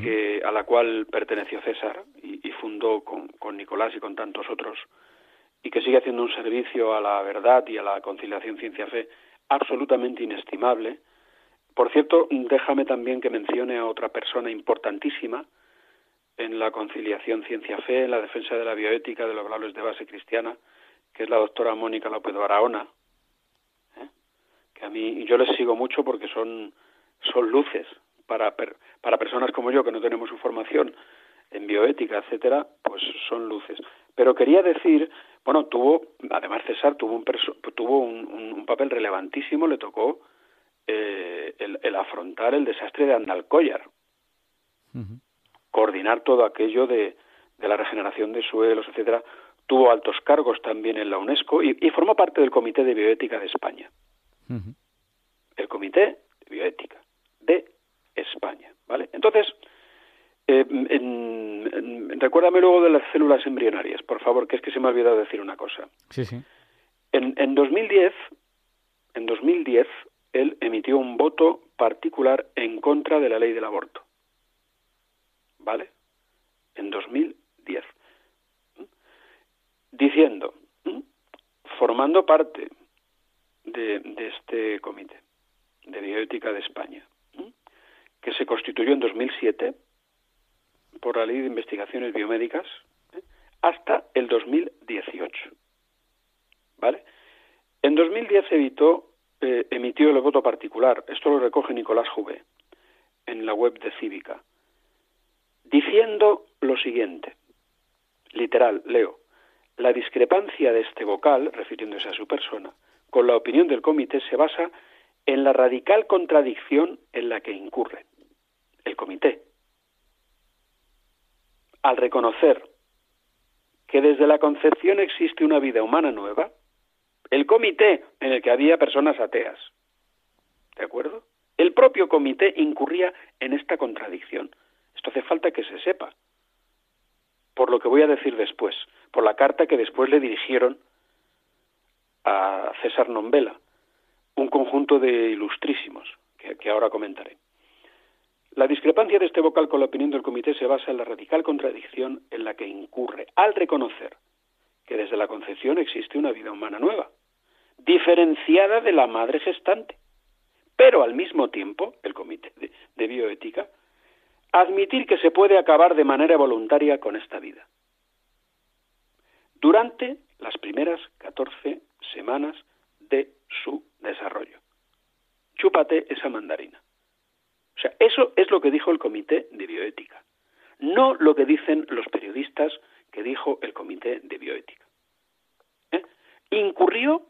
que, a la cual perteneció César y, fundó con, con, Nicolás y con tantos otros, y que sigue haciendo un servicio a la verdad y a la conciliación ciencia-fe absolutamente inestimable. Por cierto, déjame también que mencione a otra persona importantísima en la conciliación ciencia-fe, en la defensa de la bioética de los valores de base cristiana, que es la doctora Mónica López Barahona, ¿eh? Que a mí yo les sigo mucho porque son son luces para, para personas como yo que no tenemos su formación en bioética, etcétera, pues son luces. Pero quería decir, bueno, tuvo, además César tuvo un, tuvo un, papel relevantísimo, le tocó eh, el, el afrontar el desastre de Andalcóllar, coordinar todo aquello de, de, la regeneración de suelos, etcétera. Tuvo altos cargos también en la UNESCO y, formó parte del Comité de Bioética de España. El Comité de Bioética de España, ¿vale? Entonces, eh, recuérdame luego de las células embrionarias, por favor, que es que se me ha olvidado decir una cosa. Sí, sí. En, en 2010, en 2010, él emitió un voto particular en contra de la ley del aborto. ¿Vale? En 2010. Diciendo, formando parte de, de este comité de bioética de España, que se constituyó en 2007 por la Ley de Investigaciones Biomédicas ¿eh? hasta el 2018. ¿Vale? En 2010 evitó, eh, emitió el voto particular, esto lo recoge Nicolás Juve en la web de Cívica, diciendo lo siguiente, literal, leo, la discrepancia de este vocal, refiriéndose a su persona, con la opinión del comité se basa en la radical contradicción en la que incurre el comité, al reconocer que desde la concepción existe una vida humana nueva, el comité en el que había personas ateas, ¿de acuerdo? El propio comité incurría en esta contradicción. Esto hace falta que se sepa, por lo que voy a decir después, por la carta que después le dirigieron a César Nombela, un conjunto de ilustrísimos, que, ahora comentaré. La discrepancia de este vocal con la opinión del comité se basa en la radical contradicción en la que incurre al reconocer que desde la concepción existe una vida humana nueva, diferenciada de la madre gestante, pero al mismo tiempo, el comité de, bioética, admitir que se puede acabar de manera voluntaria con esta vida. Durante las primeras 14 semanas de su desarrollo. Chúpate esa mandarina. O sea, eso es lo que dijo el Comité de Bioética, no lo que dicen los periodistas que dijo el Comité de Bioética. ¿Eh? Incurrió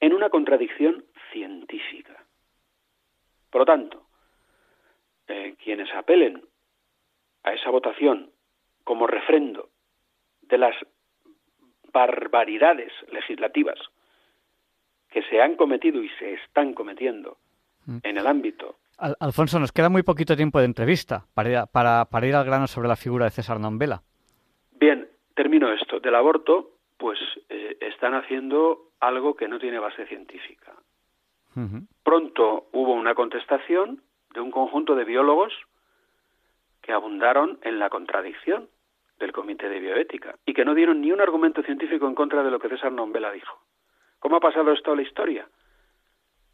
en una contradicción científica. Por lo tanto, eh, quienes apelen a esa votación como refrendo de las barbaridades legislativas que se han cometido y se están cometiendo mm. en el ámbito Alfonso, nos queda muy poquito tiempo de entrevista para ir, para, ir al grano sobre la figura de César Nombela. Bien, termino esto. Del aborto, pues eh, están haciendo algo que no tiene base científica. Pronto hubo una contestación de un conjunto de biólogos que abundaron en la contradicción del Comité de Bioética y que no dieron ni un argumento científico en contra de lo que César Nombela dijo. ¿Cómo ha pasado esto a la historia?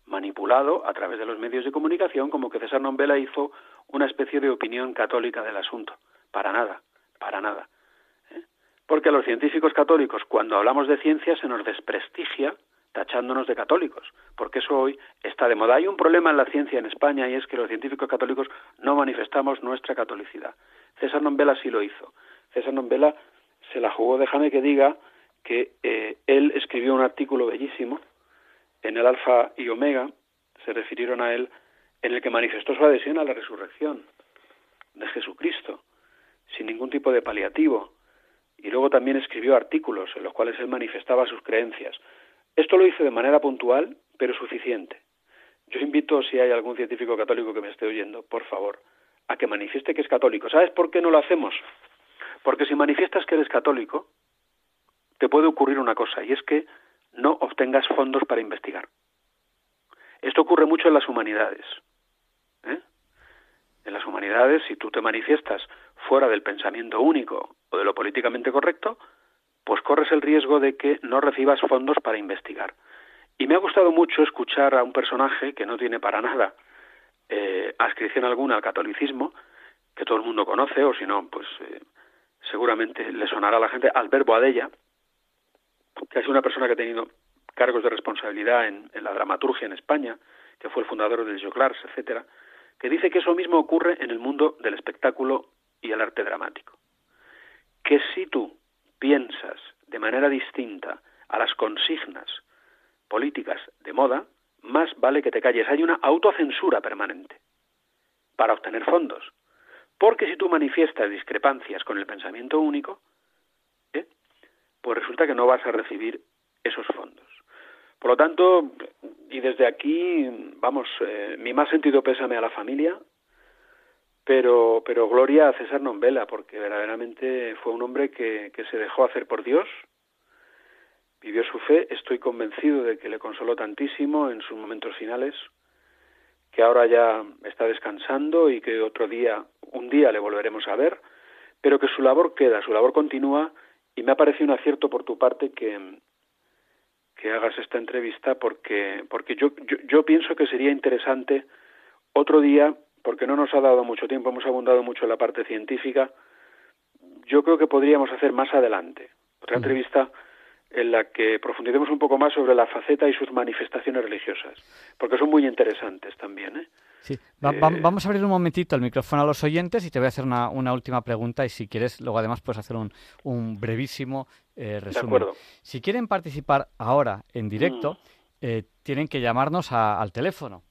manipulado a través de los medios de comunicación como que César Nombela hizo una especie de opinión católica del asunto. Para nada, para nada. ¿eh? Porque a los científicos católicos, cuando hablamos de ciencia, se nos desprestigia tachándonos de católicos, porque eso hoy está de moda. Hay un problema en la ciencia en España y es que los científicos católicos no manifestamos nuestra catolicidad. César Nombela sí lo hizo. César Nombela se la jugó, déjame que diga, que eh, él escribió un artículo bellísimo en el Alfa y Omega, se refirieron a él, en el que manifestó su adhesión a la resurrección de Jesucristo, sin ningún tipo de paliativo, y luego también escribió artículos en los cuales él manifestaba sus creencias. Esto lo hizo de manera puntual, pero suficiente. Yo invito, si hay algún científico católico que me esté oyendo, por favor, a que manifieste que es católico. ¿Sabes por qué no lo hacemos? Porque si manifiestas que eres católico, te puede ocurrir una cosa, y es que no obtengas fondos para investigar. Esto ocurre mucho en las humanidades. ¿eh? En las humanidades, si tú te manifiestas fuera del pensamiento único o de lo políticamente correcto, pues corres el riesgo de que no recibas fondos para investigar. Y me ha gustado mucho escuchar a un personaje que no tiene para nada eh, adscripción alguna al catolicismo, que todo el mundo conoce, o si no, pues eh, seguramente le sonará a la gente, Albert Boadella, que es una persona que ha tenido cargos de responsabilidad en, la dramaturgia en España, que fue el fundador del Joclars, etcétera, que dice que eso mismo ocurre en el mundo del espectáculo y el arte dramático. Que si tú piensas de manera distinta a las consignas políticas de moda, más vale que te calles. Hay una autocensura permanente para obtener fondos. Porque si tú manifiestas discrepancias con el pensamiento único. Pues resulta que no vas a recibir esos fondos. Por lo tanto, y desde aquí, vamos, eh, mi más sentido pésame a la familia, pero, pero gloria a César Nombela, porque verdaderamente fue un hombre que, que se dejó hacer por Dios, vivió su fe, estoy convencido de que le consoló tantísimo en sus momentos finales, que ahora ya está descansando y que otro día, un día le volveremos a ver, pero que su labor queda, su labor continúa y me ha parecido un acierto por tu parte que, que hagas esta entrevista porque, porque yo, yo, yo pienso que sería interesante otro día, porque no nos ha dado mucho tiempo, hemos abundado mucho en la parte científica, yo creo que podríamos hacer más adelante. Otra entrevista en la que profundicemos un poco más sobre la faceta y sus manifestaciones religiosas, porque son muy interesantes también. ¿eh? Sí, eh, vamos a abrir un momentito el micrófono a los oyentes y te voy a hacer una, una última pregunta y si quieres, luego además puedes hacer un, un brevísimo eh, resumen. De acuerdo. Si quieren participar ahora en directo, mm. eh, tienen que llamarnos al teléfono.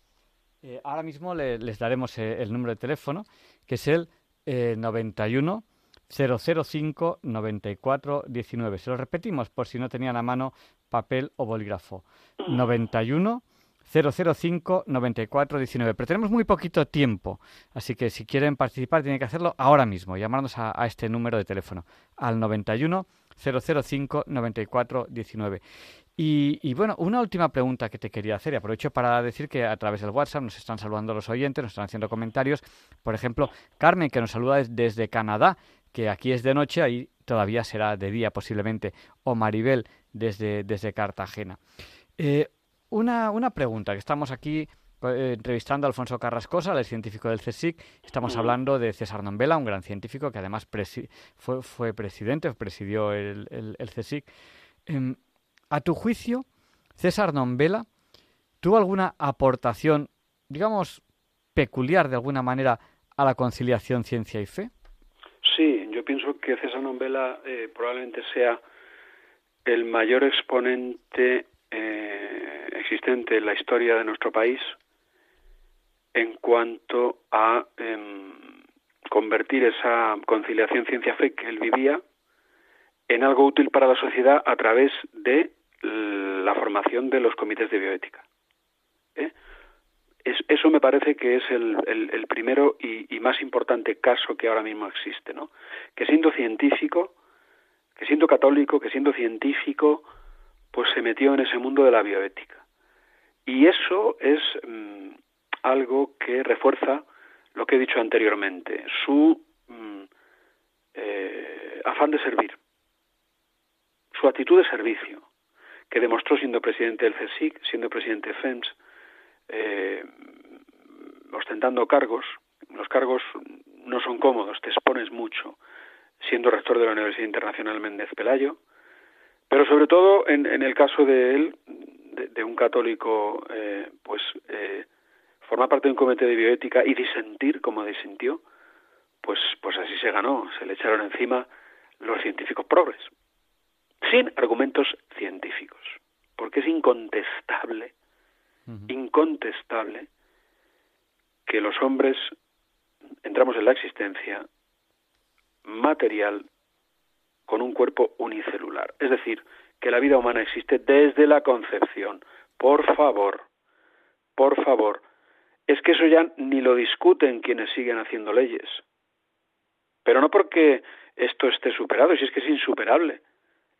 ahora mismo les daremos el número de teléfono, que es el 91 005 94 19. Se lo repetimos por si no tenían a mano papel o bolígrafo. 91 005 94 19. Pero tenemos muy poquito tiempo, así que si quieren participar tienen que hacerlo ahora mismo, llamarnos a, este número de teléfono, al 91 005 94 19. Y, y, bueno, una última pregunta que te quería hacer, y aprovecho para decir que a través del WhatsApp nos están saludando los oyentes, nos están haciendo comentarios. Por ejemplo, Carmen, que nos saluda desde Canadá, que aquí es de noche, ahí todavía será de día posiblemente, o Maribel desde, desde Cartagena. Eh, una, una pregunta, que estamos aquí eh, entrevistando a Alfonso Carrascosa, el científico del CSIC. Estamos hablando de César Nombela, un gran científico que además fue, fue presidente, presidió el, el, CSIC. Em, a tu juicio, César Nombela tuvo alguna aportación, digamos, peculiar de alguna manera a la conciliación ciencia y fe? Pienso que César Nombela eh, probablemente sea el mayor exponente eh, existente en la historia de nuestro país en cuanto a em, convertir esa conciliación ciencia-fe que él vivía en algo útil para la sociedad a través de la formación de los comités de bioética. ¿eh? Eso me parece que es el, el, primero y, más importante caso que ahora mismo existe, ¿no? Que siendo científico, que siendo católico, que siendo científico, pues se metió en ese mundo de la bioética. Y eso es mm, algo que refuerza lo que he dicho anteriormente, su mm, eh, afán de servir, su actitud de servicio, que demostró siendo presidente del CSIC, siendo presidente de FEMS, eh, ostentando cargos. Los cargos no son cómodos, te expones mucho, siendo rector de la Universidad Internacional Méndez Pelayo, pero sobre todo en, el caso de él, de, un católico, eh, pues eh, formar parte de un comité de bioética y disentir como disintió, pues, pues así se ganó, se le echaron encima los científicos progres, sin argumentos científicos, porque es incontestable incontestable que los hombres entramos en la existencia material con un cuerpo unicelular. Es decir, que la vida humana existe desde la concepción. Por favor, por favor, es que eso ya ni lo discuten quienes siguen haciendo leyes. Pero no porque esto esté superado, si es que es insuperable.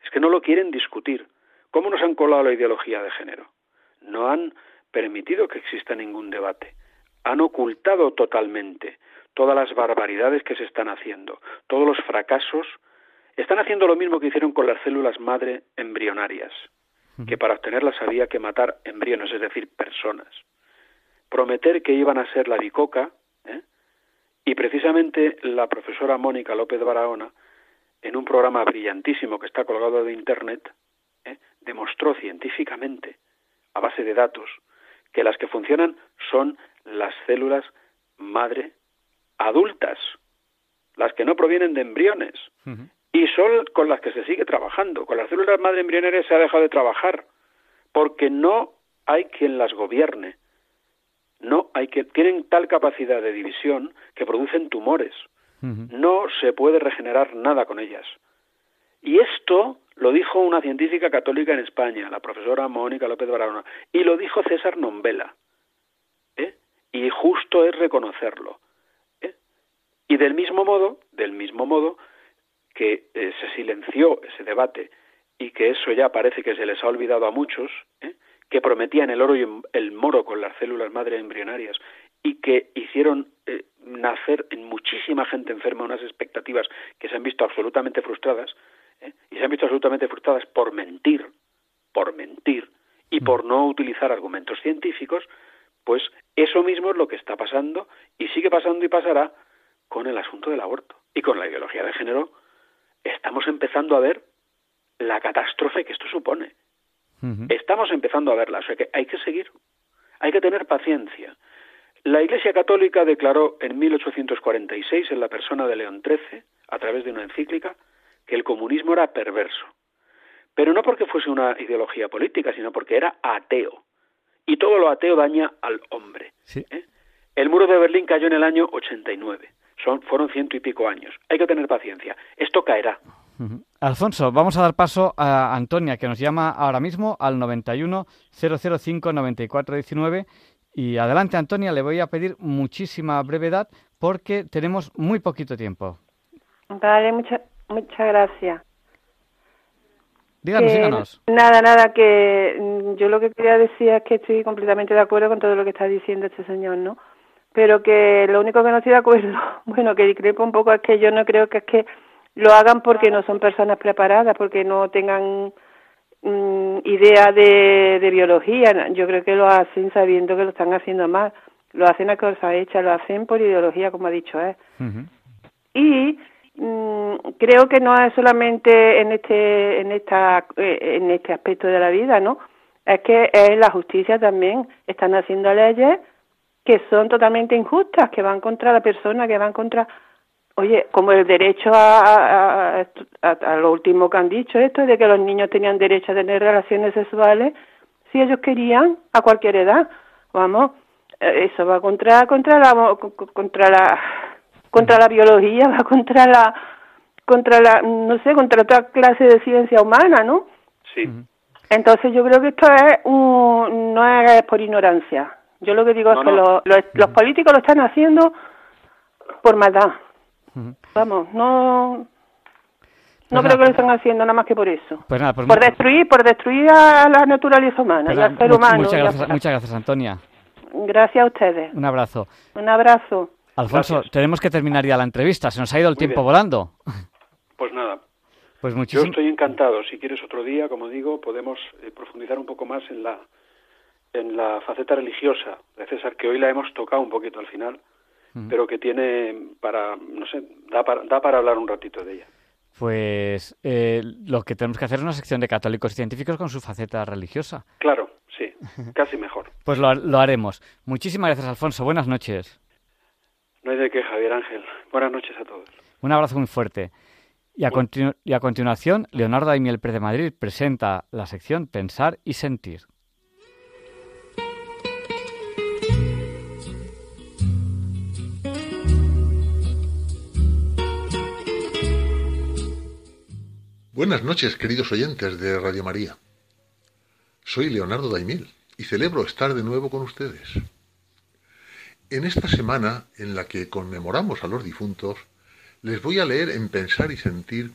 Es que no lo quieren discutir. ¿Cómo nos han colado la ideología de género? No han permitido que exista ningún debate. Han ocultado totalmente todas las barbaridades que se están haciendo, todos los fracasos. Están haciendo lo mismo que hicieron con las células madre embrionarias, que para obtenerlas había que matar embriones, es decir, personas. Prometer que iban a ser la bicoca, ¿eh? y precisamente la profesora Mónica López Barahona, en un programa brillantísimo que está colgado de Internet, ¿eh? demostró científicamente, a base de datos, que las que funcionan son las células madre adultas, las que no provienen de embriones. Y son con las que se sigue trabajando. Con las células madre embrionarias se ha dejado de trabajar porque no hay quien las gobierne. No hay que tienen tal capacidad de división que producen tumores. No se puede regenerar nada con ellas. Y esto lo dijo una científica católica en España, la profesora Mónica López Barahona, y lo dijo César Nombela. ¿eh? Y justo es reconocerlo. ¿eh? Y del mismo modo, del mismo modo que eh, se silenció ese debate y que eso ya parece que se les ha olvidado a muchos, ¿eh? que prometían el oro y el moro con las células madre embrionarias y que hicieron eh, nacer en muchísima gente enferma unas expectativas que se han visto absolutamente frustradas, ¿eh? y se han visto absolutamente frustradas por mentir, por mentir y por no utilizar argumentos científicos, pues eso mismo es lo que está pasando y sigue pasando y pasará con el asunto del aborto y con la ideología de género. Estamos empezando a ver la catástrofe que esto supone. Estamos empezando a verla, o sea que hay que seguir, hay que tener paciencia. La Iglesia Católica declaró en 1846, en la persona de León XIII, a través de una encíclica, que el comunismo era perverso. Pero no porque fuese una ideología política, sino porque era ateo. Y todo lo ateo daña al hombre. ¿eh? El muro de Berlín cayó en el año 89. Son, fueron ciento y pico años. Hay que tener paciencia. Esto caerá. Alfonso, vamos a dar paso a Antonia, que nos llama ahora mismo al 91 005 9419. Y adelante, Antonia, le voy a pedir muchísima brevedad porque tenemos muy poquito tiempo. Vale, muchas muchas gracias. Díganos, díganos. Nada, nada, que mm, yo lo que quería decir es que estoy completamente de acuerdo con todo lo que está diciendo este señor, ¿no? Pero que lo único que no estoy de acuerdo, bueno, que discrepo un poco es que yo no creo que es que lo hagan porque no son personas preparadas, porque no tengan mm, idea de, de, biología. Yo creo que lo hacen sabiendo que lo están haciendo mal. Lo hacen a cosa hecha, lo hacen por ideología, como ha dicho él. Y creo que no es solamente en este en esta eh, en este aspecto de la vida, ¿no? Es que es la justicia también. Están haciendo leyes que son totalmente injustas, que van contra la persona, que van contra Oye, como el derecho a, a, lo último que han dicho, esto de que los niños tenían derecho a tener relaciones sexuales, si ellos querían, a cualquier edad, vamos, eh, eso va contra contra la contra la contra la biología, va contra la contra la no sé, contra otra clase de ciencia humana, ¿no? Sí. Entonces yo creo que esto es un, no es por ignorancia. Yo lo que digo es que Los, los políticos lo están haciendo por maldad. Vamos, no no creo que lo estén haciendo nada más que por eso. Pues pues por destruir, por destruir a la naturaleza humana y al ser humano. Muchas gracias, muchas gracias, Antonia. Gracias a ustedes. Un abrazo. Un abrazo. Alfonso, tenemos que terminar ya la entrevista. Se nos ha ido el tiempo volando. Pues nada. Pues Yo estoy encantado. Si quieres otro día, como digo, podemos eh, profundizar un poco más en la en la faceta religiosa de César, que hoy la hemos tocado un poquito al final pero que tiene para, no sé, da para, da para hablar un ratito de ella. Pues eh, lo que tenemos que hacer es una sección de católicos científicos con su faceta religiosa. Claro, sí, casi mejor. pues lo, lo, haremos. Muchísimas gracias, Alfonso. Buenas noches. No hay de qué, Javier Ángel. Buenas noches a todos. Un abrazo muy fuerte. Y a, y a continuación, Leonardo Daimiel Pérez de Madrid presenta la sección Pensar y Sentir. Buenas noches, queridos oyentes de Radio María. Soy Leonardo Daimil y celebro estar de nuevo con ustedes. En esta semana en la que conmemoramos a los difuntos, les voy a leer en Pensar y Sentir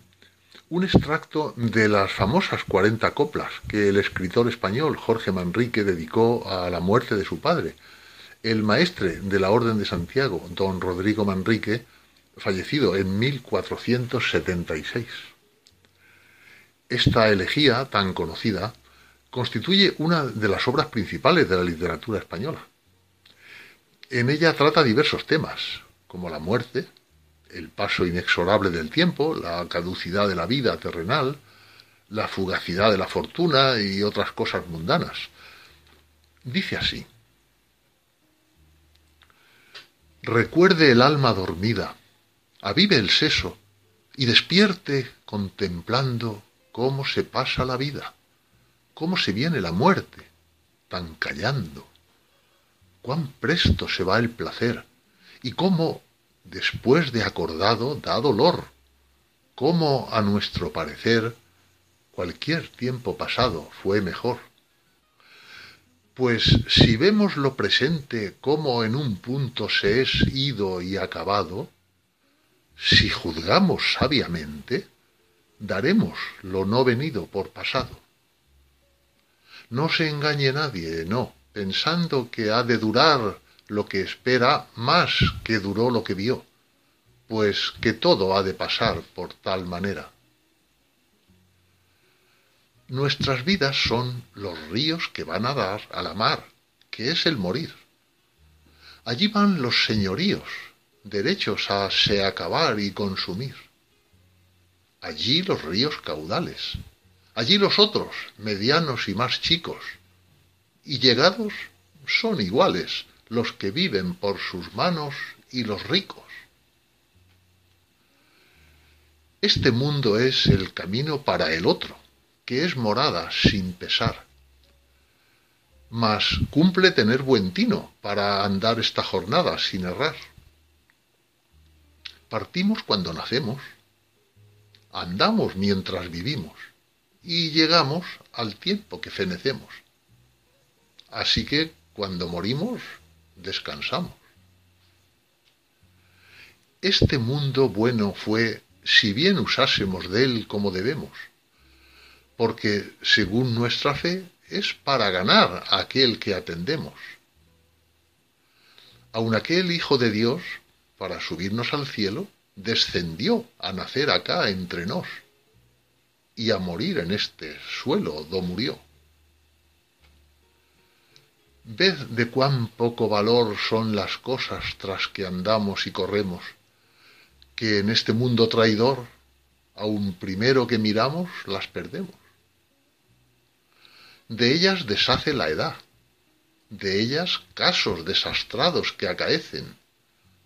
un extracto de las famosas 40 coplas que el escritor español Jorge Manrique dedicó a la muerte de su padre, el maestre de la Orden de Santiago, don Rodrigo Manrique, fallecido en 1476. Esta elegía tan conocida constituye una de las obras principales de la literatura española. En ella trata diversos temas, como la muerte, el paso inexorable del tiempo, la caducidad de la vida terrenal, la fugacidad de la fortuna y otras cosas mundanas. Dice así, Recuerde el alma dormida, avive el seso y despierte contemplando cómo se pasa la vida, cómo se viene la muerte, tan callando. Cuán presto se va el placer, y cómo, después de acordado, da dolor, cómo, a nuestro parecer, cualquier tiempo pasado fue mejor. Pues si vemos lo presente como en un punto se es ido y acabado, si juzgamos sabiamente, daremos lo no venido por pasado. No se engañe nadie, no, pensando que ha de durar lo que espera más que duró lo que vio, pues que todo ha de pasar por tal manera. Nuestras vidas son los ríos que van a dar a la mar, que es el morir. Allí van los señoríos, derechos a se acabar y consumir. Allí los ríos caudales, allí los otros, medianos y más chicos, y llegados son iguales los que viven por sus manos y los ricos. Este mundo es el camino para el otro, que es morada sin pesar. Mas cumple tener buen tino para andar esta jornada sin errar. Partimos cuando nacemos, andamos mientras vivimos y llegamos al tiempo que fenecemos. Así que cuando morimos, descansamos. Este mundo bueno fue si bien usásemos de él como debemos, porque según nuestra fe es para ganar a aquel que atendemos. Aun aquel Hijo de Dios, para subirnos al cielo, descendió a nacer acá entre nos y a morir en este suelo do murió. Ved de cuán poco valor son las cosas tras que andamos y corremos, que en este mundo traidor, aun primero que miramos, las perdemos. De ellas deshace la edad, de ellas casos desastrados que acaecen,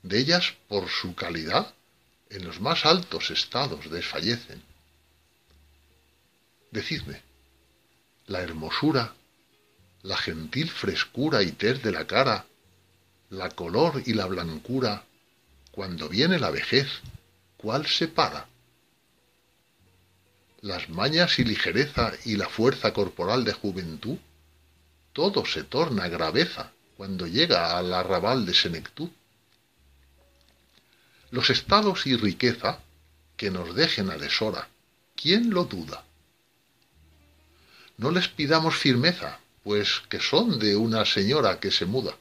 de ellas por su calidad en los más altos estados desfallecen. Decidme, la hermosura, la gentil frescura y tez de la cara, la color y la blancura, cuando viene la vejez, ¿cuál se para? Las mañas y ligereza y la fuerza corporal de juventud, todo se torna graveza cuando llega al arrabal de senectud. Los estados y riqueza que nos dejen a deshora, ¿quién lo duda? No les pidamos firmeza, pues que son de una señora que se muda.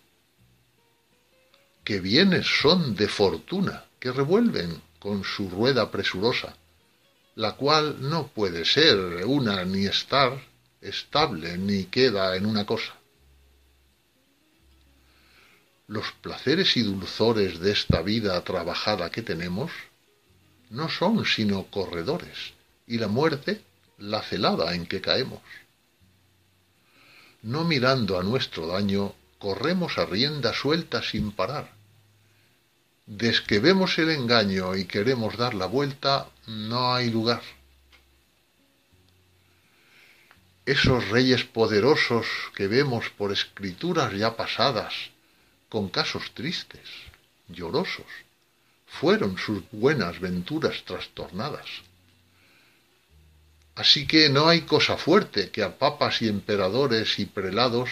Que bienes son de fortuna, que revuelven con su rueda presurosa, la cual no puede ser una ni estar estable ni queda en una cosa. Los placeres y dulzores de esta vida trabajada que tenemos no son sino corredores, y la muerte la celada en que caemos no mirando a nuestro daño, corremos a rienda suelta sin parar. Des que vemos el engaño y queremos dar la vuelta, no hay lugar. Esos reyes poderosos que vemos por escrituras ya pasadas, con casos tristes, llorosos, fueron sus buenas venturas trastornadas. Así que no hay cosa fuerte que a papas y emperadores y prelados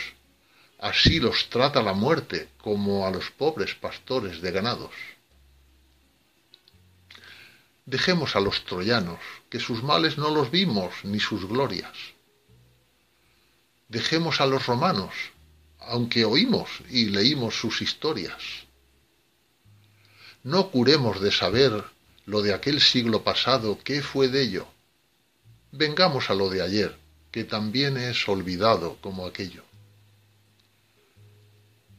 así los trata la muerte como a los pobres pastores de ganados. Dejemos a los troyanos, que sus males no los vimos ni sus glorias. Dejemos a los romanos, aunque oímos y leímos sus historias. No curemos de saber lo de aquel siglo pasado, qué fue de ello Vengamos a lo de ayer, que también es olvidado como aquello.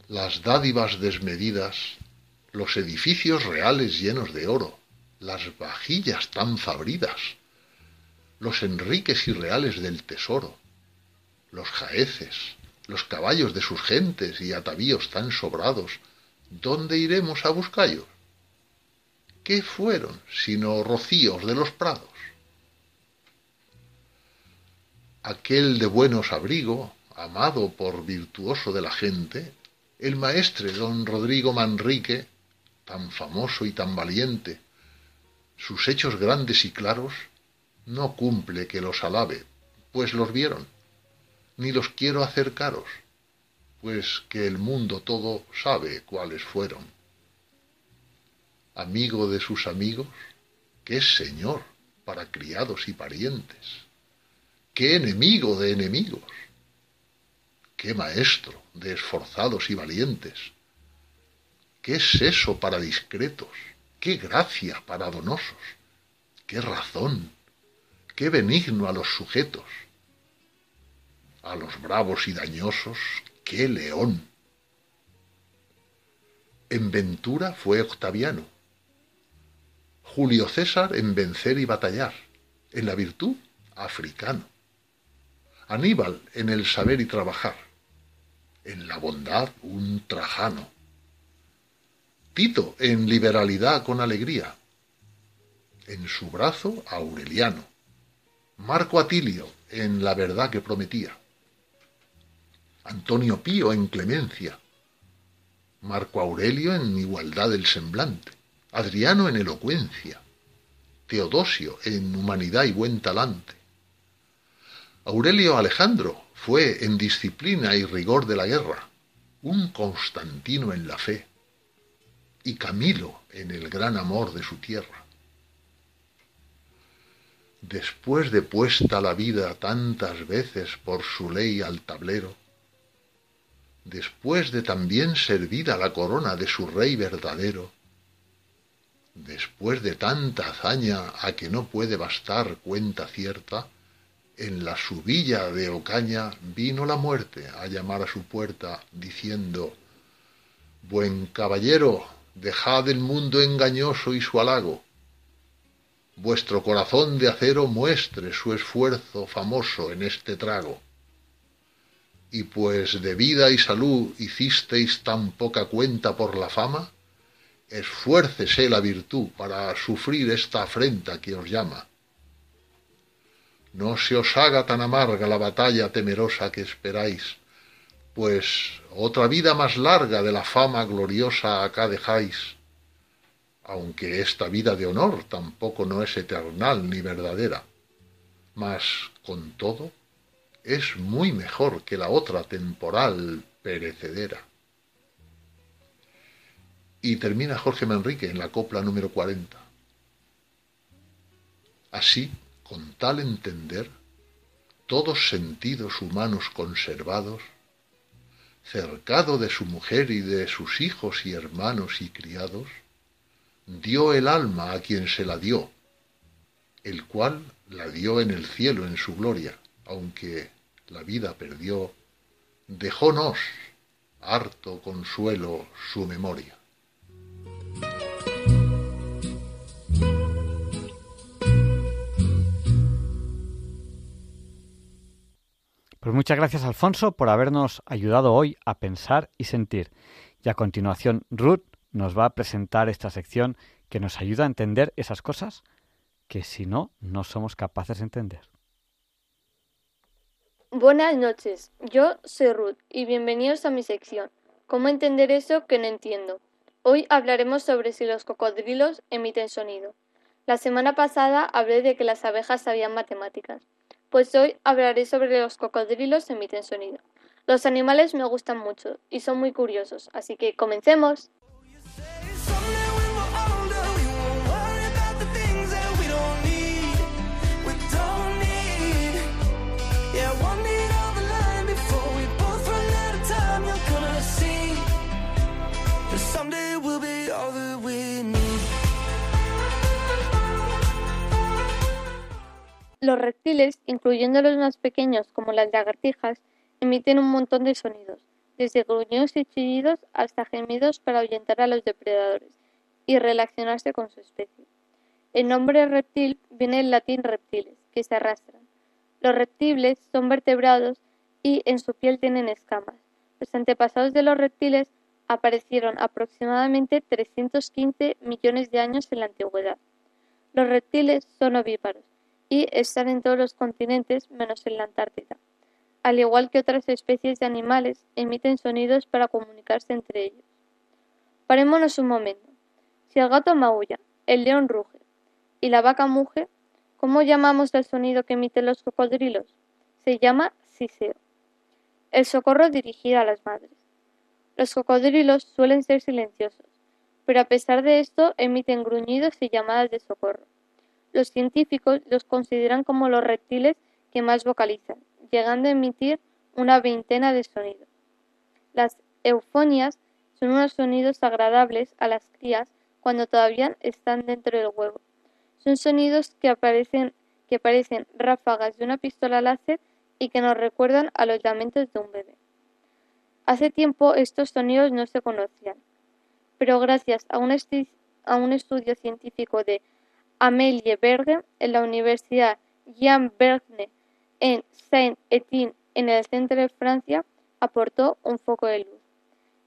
Las dádivas desmedidas, los edificios reales llenos de oro, las vajillas tan fabridas, los enriques irreales del tesoro, los jaeces, los caballos de sus gentes y atavíos tan sobrados, ¿dónde iremos a buscarlos? ¿Qué fueron sino rocíos de los prados? Aquel de buenos abrigo, amado por virtuoso de la gente, el maestre don Rodrigo Manrique, tan famoso y tan valiente, sus hechos grandes y claros, no cumple que los alabe, pues los vieron, ni los quiero hacer caros, pues que el mundo todo sabe cuáles fueron. Amigo de sus amigos, que es señor para criados y parientes, qué enemigo de enemigos, qué maestro de esforzados y valientes, qué seso para discretos, qué gracia para donosos, qué razón, qué benigno a los sujetos, a los bravos y dañosos, qué león. En ventura fue Octaviano, Julio César en vencer y batallar, en la virtud africano, Aníbal en el saber y trabajar, en la bondad un Trajano, Tito en liberalidad con alegría, en su brazo Aureliano, Marco Atilio en la verdad que prometía, Antonio Pío en clemencia, Marco Aurelio en igualdad del semblante, Adriano en elocuencia, Teodosio en humanidad y buen talante. Aurelio Alejandro fue en disciplina y rigor de la guerra, un Constantino en la fe, y Camilo en el gran amor de su tierra. Después de puesta la vida tantas veces por su ley al tablero, después de también servida la corona de su rey verdadero, después de tanta hazaña a que no puede bastar cuenta cierta, en la subilla de Ocaña vino la muerte a llamar a su puerta, diciendo Buen caballero, dejad el mundo engañoso y su halago. Vuestro corazón de acero muestre su esfuerzo famoso en este trago. Y pues de vida y salud hicisteis tan poca cuenta por la fama, esfuércese la virtud para sufrir esta afrenta que os llama. No se os haga tan amarga la batalla temerosa que esperáis, pues otra vida más larga de la fama gloriosa acá dejáis, aunque esta vida de honor tampoco no es eternal ni verdadera, mas con todo es muy mejor que la otra temporal perecedera. Y termina Jorge Manrique en la copla número 40. Así, con tal entender, todos sentidos humanos conservados, cercado de su mujer y de sus hijos y hermanos y criados, dio el alma a quien se la dio, el cual la dio en el cielo en su gloria, aunque la vida perdió, dejónos harto consuelo su memoria. Pues muchas gracias, Alfonso, por habernos ayudado hoy a pensar y sentir. Y a continuación, Ruth nos va a presentar esta sección que nos ayuda a entender esas cosas que si no, no somos capaces de entender. Buenas noches, yo soy Ruth y bienvenidos a mi sección. ¿Cómo entender eso que no entiendo? Hoy hablaremos sobre si los cocodrilos emiten sonido. La semana pasada hablé de que las abejas sabían matemáticas pues hoy hablaré sobre los cocodrilos que emiten sonido. Los animales me gustan mucho y son muy curiosos, así que comencemos. Los reptiles, incluyendo los más pequeños como las lagartijas, emiten un montón de sonidos, desde gruñidos y chillidos hasta gemidos para ahuyentar a los depredadores y relacionarse con su especie. El nombre reptil viene del latín reptiles, que se arrastran. Los reptiles son vertebrados y en su piel tienen escamas. Los antepasados de los reptiles aparecieron aproximadamente 315 millones de años en la antigüedad. Los reptiles son ovíparos y están en todos los continentes menos en la Antártida. al igual que otras especies de animales, emiten sonidos para comunicarse entre ellos. Parémonos un momento. Si el gato maulla, el león ruge y la vaca muge, ¿cómo llamamos al sonido que emiten los cocodrilos? Se llama siseo. El socorro dirigido a las madres. Los cocodrilos suelen ser silenciosos, pero a pesar de esto emiten gruñidos y llamadas de socorro. Los científicos los consideran como los reptiles que más vocalizan, llegando a emitir una veintena de sonidos. Las eufonias son unos sonidos agradables a las crías cuando todavía están dentro del huevo. Son sonidos que parecen ráfagas de una pistola láser y que nos recuerdan a los lamentos de un bebé. Hace tiempo estos sonidos no se conocían, pero gracias a un estudio científico de Amélie Berger en la Universidad Jean Bergne en Saint-Étienne en el centro de Francia aportó un foco de luz.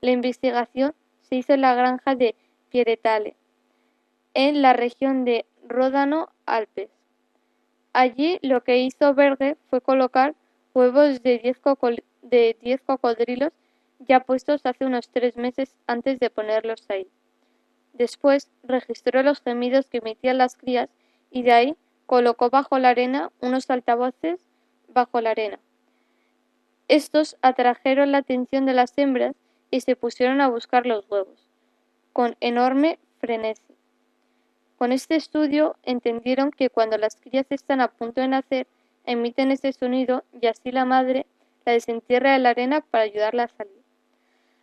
La investigación se hizo en la granja de Pierretale, en la región de Ródano-Alpes. Allí lo que hizo Berger fue colocar huevos de 10 cocodrilos ya puestos hace unos tres meses antes de ponerlos ahí. Después registró los gemidos que emitían las crías y de ahí colocó bajo la arena unos altavoces bajo la arena. Estos atrajeron la atención de las hembras y se pusieron a buscar los huevos, con enorme frenesí. Con este estudio entendieron que cuando las crías están a punto de nacer, emiten ese sonido y así la madre la desentierra de la arena para ayudarla a salir.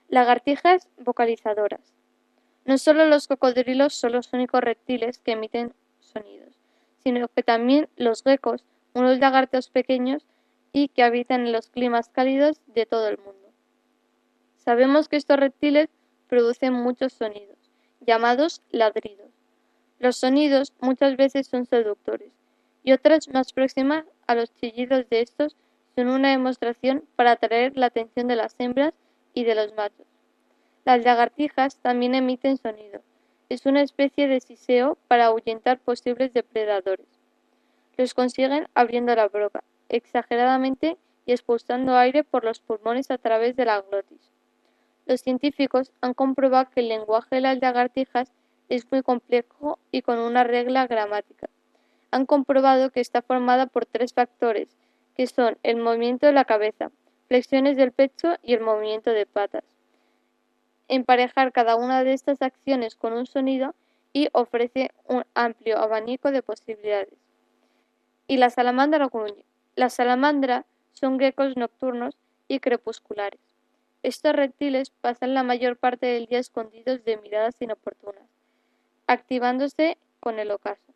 Lagartijas vocalizadoras. No solo los cocodrilos son los únicos reptiles que emiten sonidos, sino que también los geckos, unos lagartos pequeños y que habitan en los climas cálidos de todo el mundo. Sabemos que estos reptiles producen muchos sonidos, llamados ladridos. Los sonidos muchas veces son seductores y otras más próximas a los chillidos de estos son una demostración para atraer la atención de las hembras y de los machos. Las lagartijas también emiten sonido. Es una especie de siseo para ahuyentar posibles depredadores. Los consiguen abriendo la boca, exageradamente y expulsando aire por los pulmones a través de la glotis. Los científicos han comprobado que el lenguaje de las lagartijas es muy complejo y con una regla gramática. Han comprobado que está formada por tres factores, que son el movimiento de la cabeza, flexiones del pecho y el movimiento de patas. Emparejar cada una de estas acciones con un sonido y ofrece un amplio abanico de posibilidades. Y la salamandra gruñe. Las salamandras son geckos nocturnos y crepusculares. Estos reptiles pasan la mayor parte del día escondidos de miradas inoportunas, activándose con el ocaso.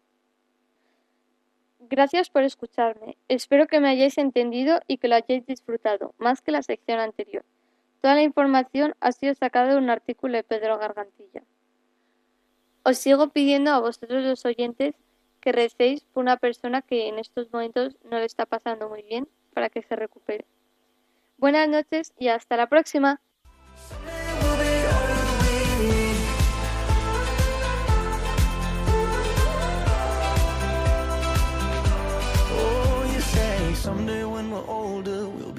Gracias por escucharme. Espero que me hayáis entendido y que lo hayáis disfrutado, más que la sección anterior. Toda la información ha sido sacada de un artículo de Pedro Gargantilla. Os sigo pidiendo a vosotros los oyentes que recéis por una persona que en estos momentos no le está pasando muy bien para que se recupere. Buenas noches y hasta la próxima.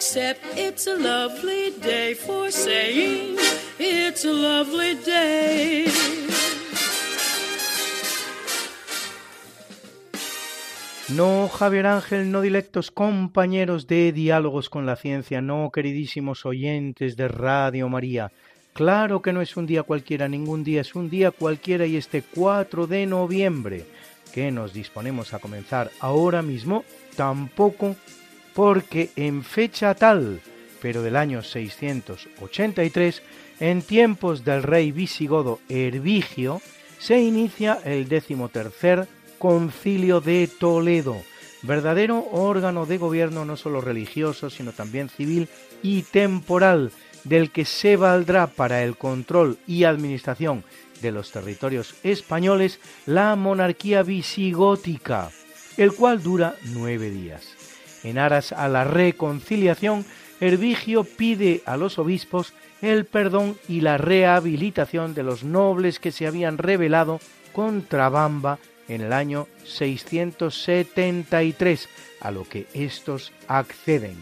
Except it's a lovely day for saying it's a lovely day. No, Javier Ángel, no directos compañeros de Diálogos con la Ciencia, no, queridísimos oyentes de Radio María. Claro que no es un día cualquiera, ningún día es un día cualquiera y este 4 de noviembre que nos disponemos a comenzar ahora mismo, tampoco porque en fecha tal, pero del año 683, en tiempos del rey visigodo Hervigio, se inicia el decimotercer concilio de Toledo, verdadero órgano de gobierno no solo religioso, sino también civil y temporal, del que se valdrá para el control y administración de los territorios españoles la monarquía visigótica, el cual dura nueve días. En aras a la reconciliación, Hervigio pide a los obispos el perdón y la rehabilitación de los nobles que se habían rebelado contra Bamba en el año 673, a lo que estos acceden.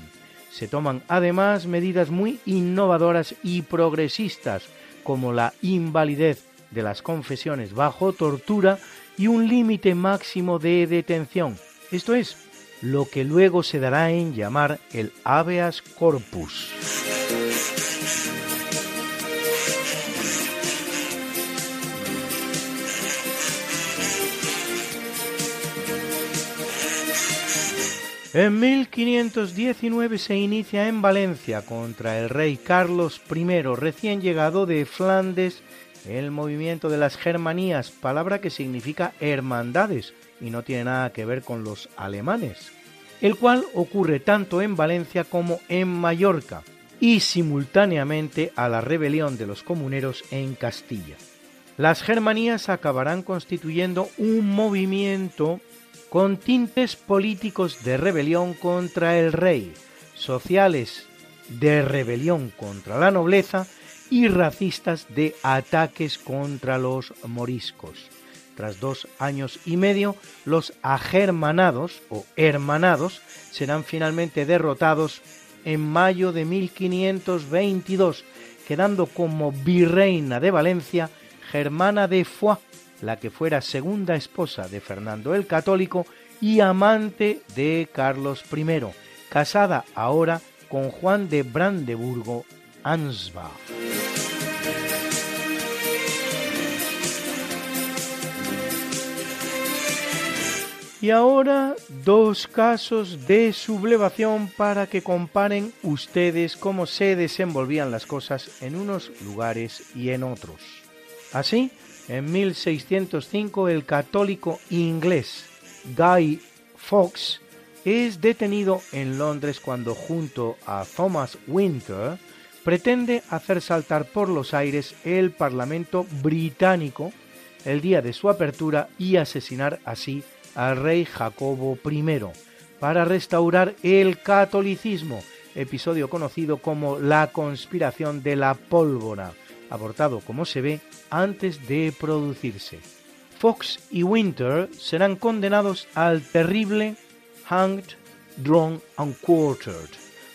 Se toman además medidas muy innovadoras y progresistas, como la invalidez de las confesiones bajo tortura y un límite máximo de detención, esto es, lo que luego se dará en llamar el habeas corpus. En 1519 se inicia en Valencia contra el rey Carlos I, recién llegado de Flandes, el movimiento de las Germanías, palabra que significa hermandades y no tiene nada que ver con los alemanes, el cual ocurre tanto en Valencia como en Mallorca y simultáneamente a la rebelión de los comuneros en Castilla. Las Germanías acabarán constituyendo un movimiento con tintes políticos de rebelión contra el rey, sociales de rebelión contra la nobleza y racistas de ataques contra los moriscos. Tras dos años y medio, los agermanados o hermanados serán finalmente derrotados en mayo de 1522, quedando como virreina de Valencia Germana de Foix, la que fuera segunda esposa de Fernando el Católico y amante de Carlos I, casada ahora con Juan de Brandeburgo Y ahora dos casos de sublevación para que comparen ustedes cómo se desenvolvían las cosas en unos lugares y en otros. Así, en 1605 el católico inglés Guy Fawkes es detenido en Londres cuando junto a Thomas Winter pretende hacer saltar por los aires el Parlamento británico el día de su apertura y asesinar así al rey Jacobo I para restaurar el catolicismo, episodio conocido como la conspiración de la pólvora, abortado como se ve antes de producirse. Fox y Winter serán condenados al terrible hanged, drawn and quartered,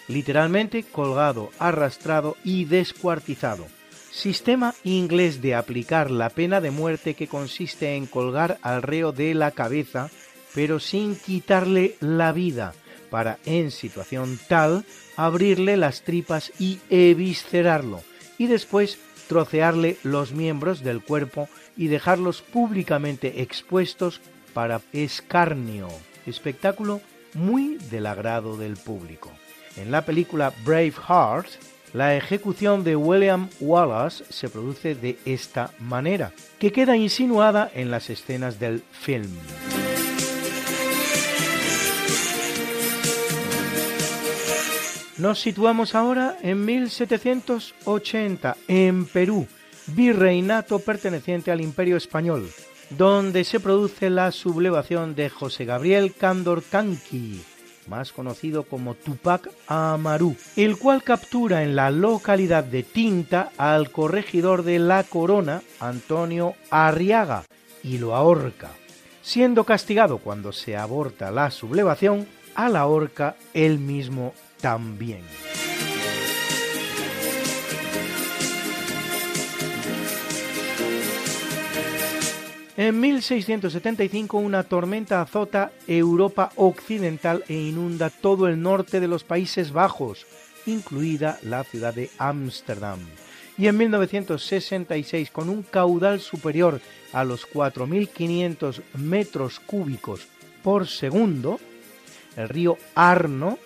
literalmente colgado, arrastrado y descuartizado. Sistema inglés de aplicar la pena de muerte que consiste en colgar al reo de la cabeza, pero sin quitarle la vida, para, en situación tal, abrirle las tripas y eviscerarlo, y después trocearle los miembros del cuerpo y dejarlos públicamente expuestos para escarnio, espectáculo muy del agrado del público. En la película Braveheart, la ejecución de William Wallace se produce de esta manera, que queda insinuada en las escenas del film. Nos situamos ahora en 1780, en Perú, virreinato perteneciente al Imperio Español, donde se produce la sublevación de José Gabriel Cándor Canqui, más conocido como Tupac Amaru, el cual captura en la localidad de Tinta al corregidor de la corona, Antonio Arriaga, y lo ahorca, siendo castigado cuando se aborta la sublevación a la horca él mismo también. En 1675 una tormenta azota Europa occidental e inunda todo el norte de los Países Bajos, incluida la ciudad de Ámsterdam. y en 1966 con un caudal superior a los 4.500 metros cúbicos por segundo, el río Arno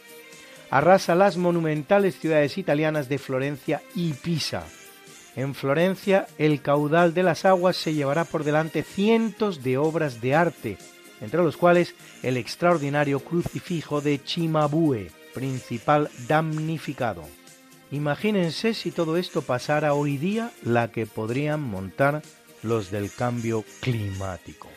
arrasa las monumentales ciudades italianas de Florencia y Pisa. En Florencia, el caudal de las aguas se llevará por delante cientos de obras de arte, entre los cuales el extraordinario crucifijo de Cimabue, principal damnificado. Imagínense si todo esto pasara hoy día la que podrían montar los del cambio climático.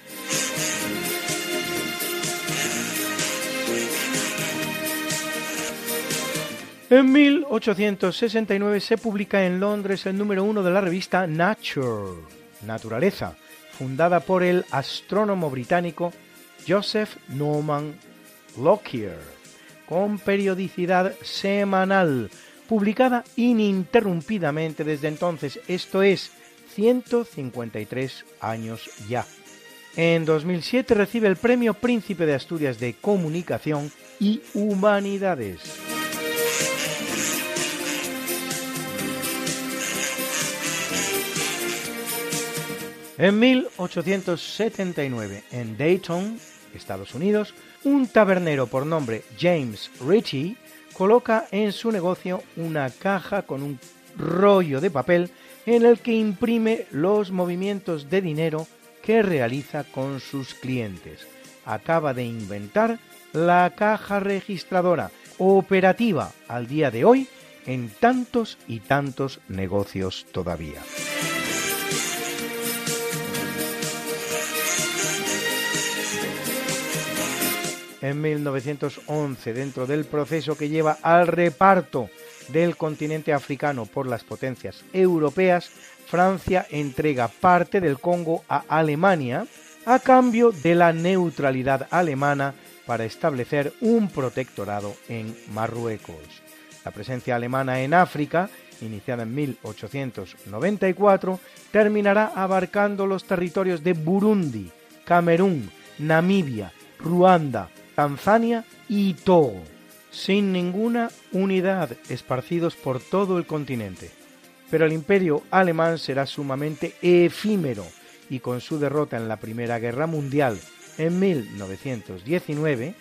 En 1869 se publica en Londres el número uno de la revista Nature, Naturaleza, fundada por el astrónomo británico Joseph Norman Lockyer, con periodicidad semanal, publicada ininterrumpidamente desde entonces, esto es, 153 años ya. En 2007 recibe el Premio Príncipe de Asturias de Comunicación y Humanidades. En 1879, en Dayton, Estados Unidos, un tabernero por nombre James Ritchie coloca en su negocio una caja con un rollo de papel en el que imprime los movimientos de dinero que realiza con sus clientes. Acaba de inventar la caja registradora, operativa al día de hoy en tantos y tantos negocios todavía. En 1911 dentro del proceso que lleva al reparto del continente africano por las potencias europeas, Francia entrega parte del Congo a Alemania a cambio de la neutralidad alemana para establecer un protectorado en Marruecos. La presencia alemana en África, iniciada en 1894, terminará abarcando los territorios de Burundi, Camerún, Namibia, Ruanda, Tanzania y Togo, sin ninguna unidad, esparcidos por todo el continente. Pero el imperio alemán será sumamente efímero y con su derrota en la Primera Guerra Mundial en 1919,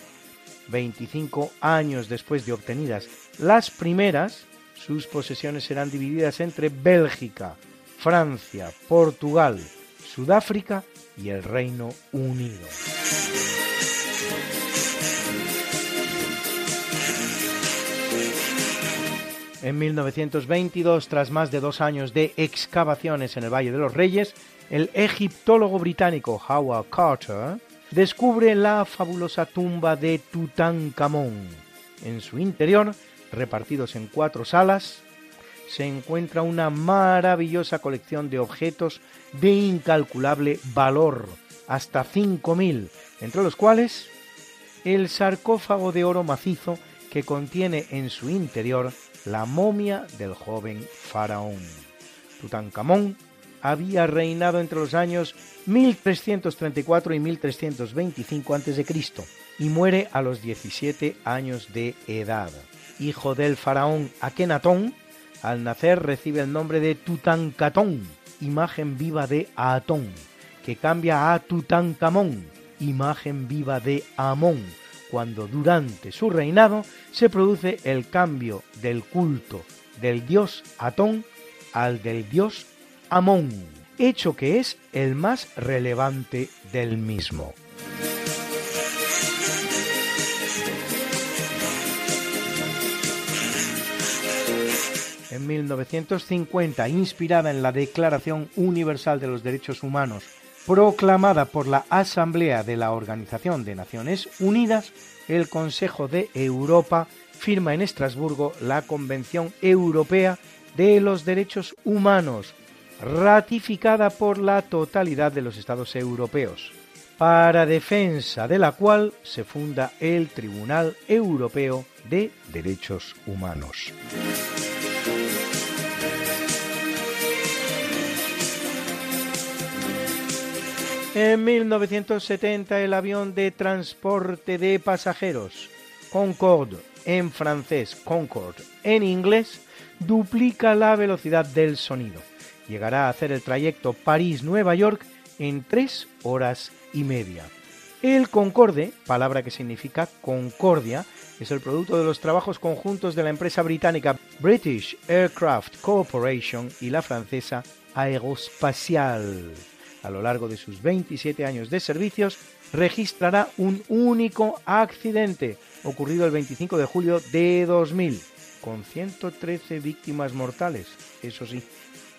25 años después de obtenidas las primeras, sus posesiones serán divididas entre Bélgica, Francia, Portugal, Sudáfrica y el Reino Unido. En 1922, tras más de dos años de excavaciones en el Valle de los Reyes, el egiptólogo británico Howard Carter descubre la fabulosa tumba de Tutankamón. En su interior, repartidos en cuatro salas, se encuentra una maravillosa colección de objetos de incalculable valor, hasta 5.000, entre los cuales el sarcófago de oro macizo que contiene en su interior la momia del joven faraón. Tutankamón había reinado entre los años 1334 y 1325 a.C. y muere a los 17 años de edad. Hijo del faraón Akenatón, al nacer recibe el nombre de Tutankatón, imagen viva de Atón, que cambia a Tutankamón, imagen viva de Amón, cuando durante su reinado se produce el cambio del culto del dios Atón al del dios Amón, hecho que es el más relevante del mismo. En 1950, inspirada en la Declaración Universal de los Derechos Humanos proclamada por la Asamblea de la Organización de Naciones Unidas, el Consejo de Europa firma en Estrasburgo la Convención Europea de los Derechos Humanos, ratificada por la totalidad de los Estados europeos, para defensa de la cual se funda el Tribunal Europeo de Derechos Humanos. En 1970 el avión de transporte de pasajeros Concorde en francés, Concorde en inglés, duplica la velocidad del sonido. Llegará a hacer el trayecto París-Nueva York en tres horas y media. El Concorde, palabra que significa concordia, es el producto de los trabajos conjuntos de la empresa británica British Aircraft Corporation y la francesa Aerospatial. A lo largo de sus 27 años de servicios, registrará un único accidente ocurrido el 25 de julio de 2000, con 113 víctimas mortales, eso sí.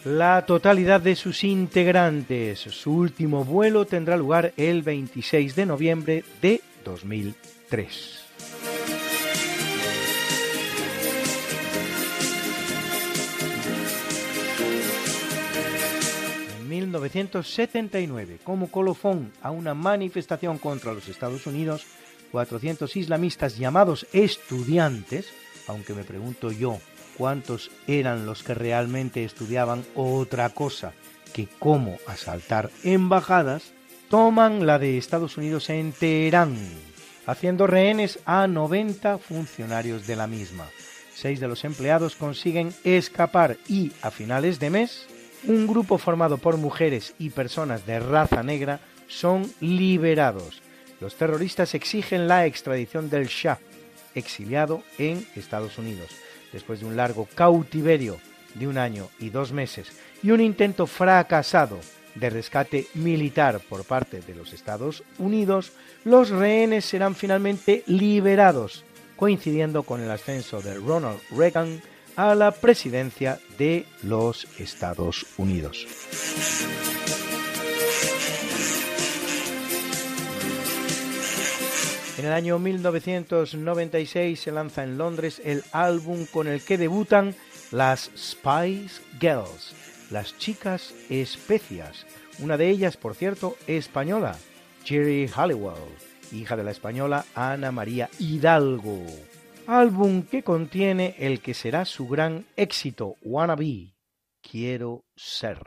La totalidad de sus integrantes. Su último vuelo tendrá lugar el 26 de noviembre de 2003. 1979, como colofón a una manifestación contra los Estados Unidos, 400 islamistas llamados estudiantes, aunque me pregunto yo cuántos eran los que realmente estudiaban otra cosa que cómo asaltar embajadas, toman la de Estados Unidos en Teherán, haciendo rehenes a 90 funcionarios de la misma. Seis de los empleados consiguen escapar y, a finales de mes, un grupo formado por mujeres y personas de raza negra son liberados. Los terroristas exigen la extradición del Shah, exiliado en Estados Unidos después de un largo cautiverio de un año y dos meses y un intento fracasado de rescate militar por parte de los Estados Unidos, los rehenes serán finalmente liberados, coincidiendo con el ascenso de Ronald Reagan a la presidencia de los Estados Unidos. En el año 1996 se lanza en Londres el álbum con el que debutan las Spice Girls, las chicas especias. Una de ellas, por cierto, española, Jerry Halliwell, hija de la española Ana María Hidalgo. Álbum que contiene el que será su gran éxito, Wanna Be, Quiero Ser.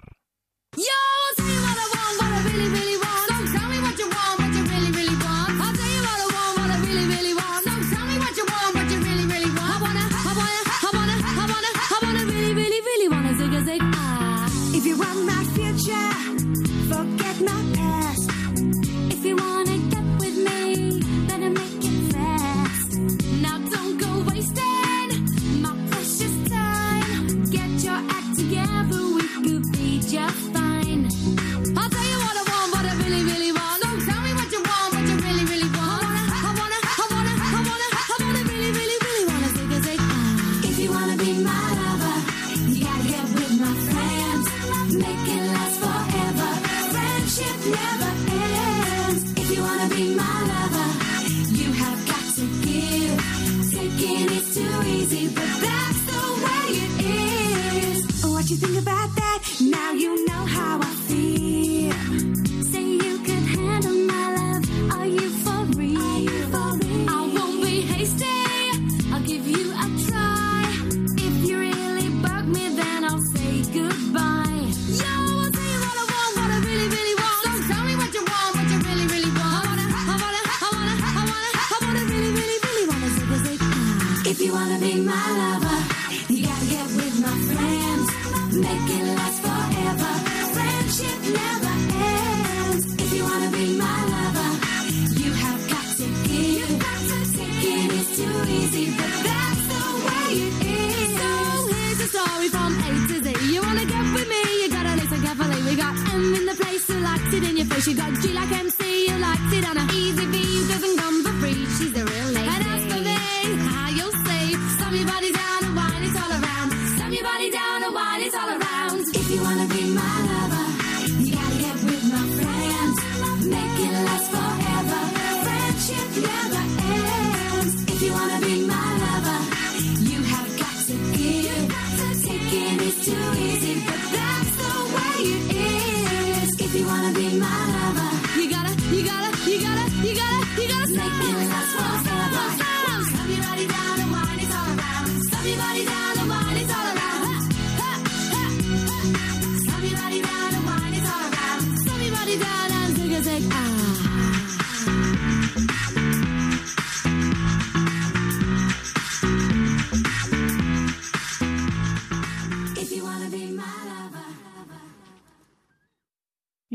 She like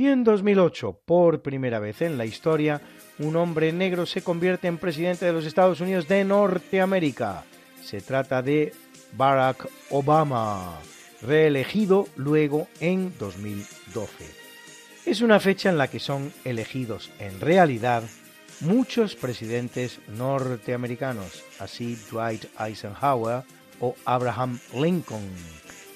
Y en 2008, por primera vez en la historia, un hombre negro se convierte en presidente de los Estados Unidos de Norteamérica. Se trata de Barack Obama, reelegido luego en 2012. Es una fecha en la que son elegidos en realidad muchos presidentes norteamericanos, así Dwight Eisenhower o Abraham Lincoln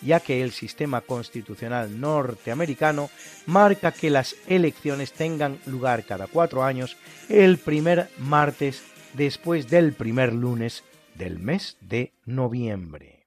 ya que el sistema constitucional norteamericano marca que las elecciones tengan lugar cada cuatro años el primer martes después del primer lunes del mes de noviembre.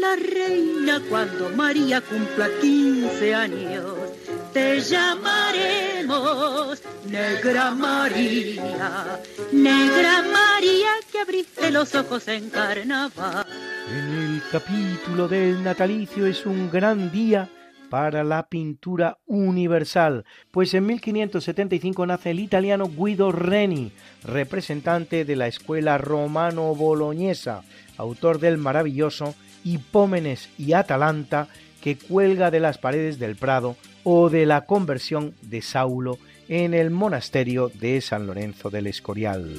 la reina cuando María cumpla 15 años. Te llamaremos Negra María, Negra María que abriste los ojos en carnaval. En el capítulo del natalicio es un gran día para la pintura universal, pues en 1575 nace el italiano Guido Reni, representante de la escuela romano-boloñesa, autor del maravilloso Hipómenes y Atalanta, que cuelga de las paredes del Prado, o de la conversión de Saulo en el monasterio de San Lorenzo del Escorial.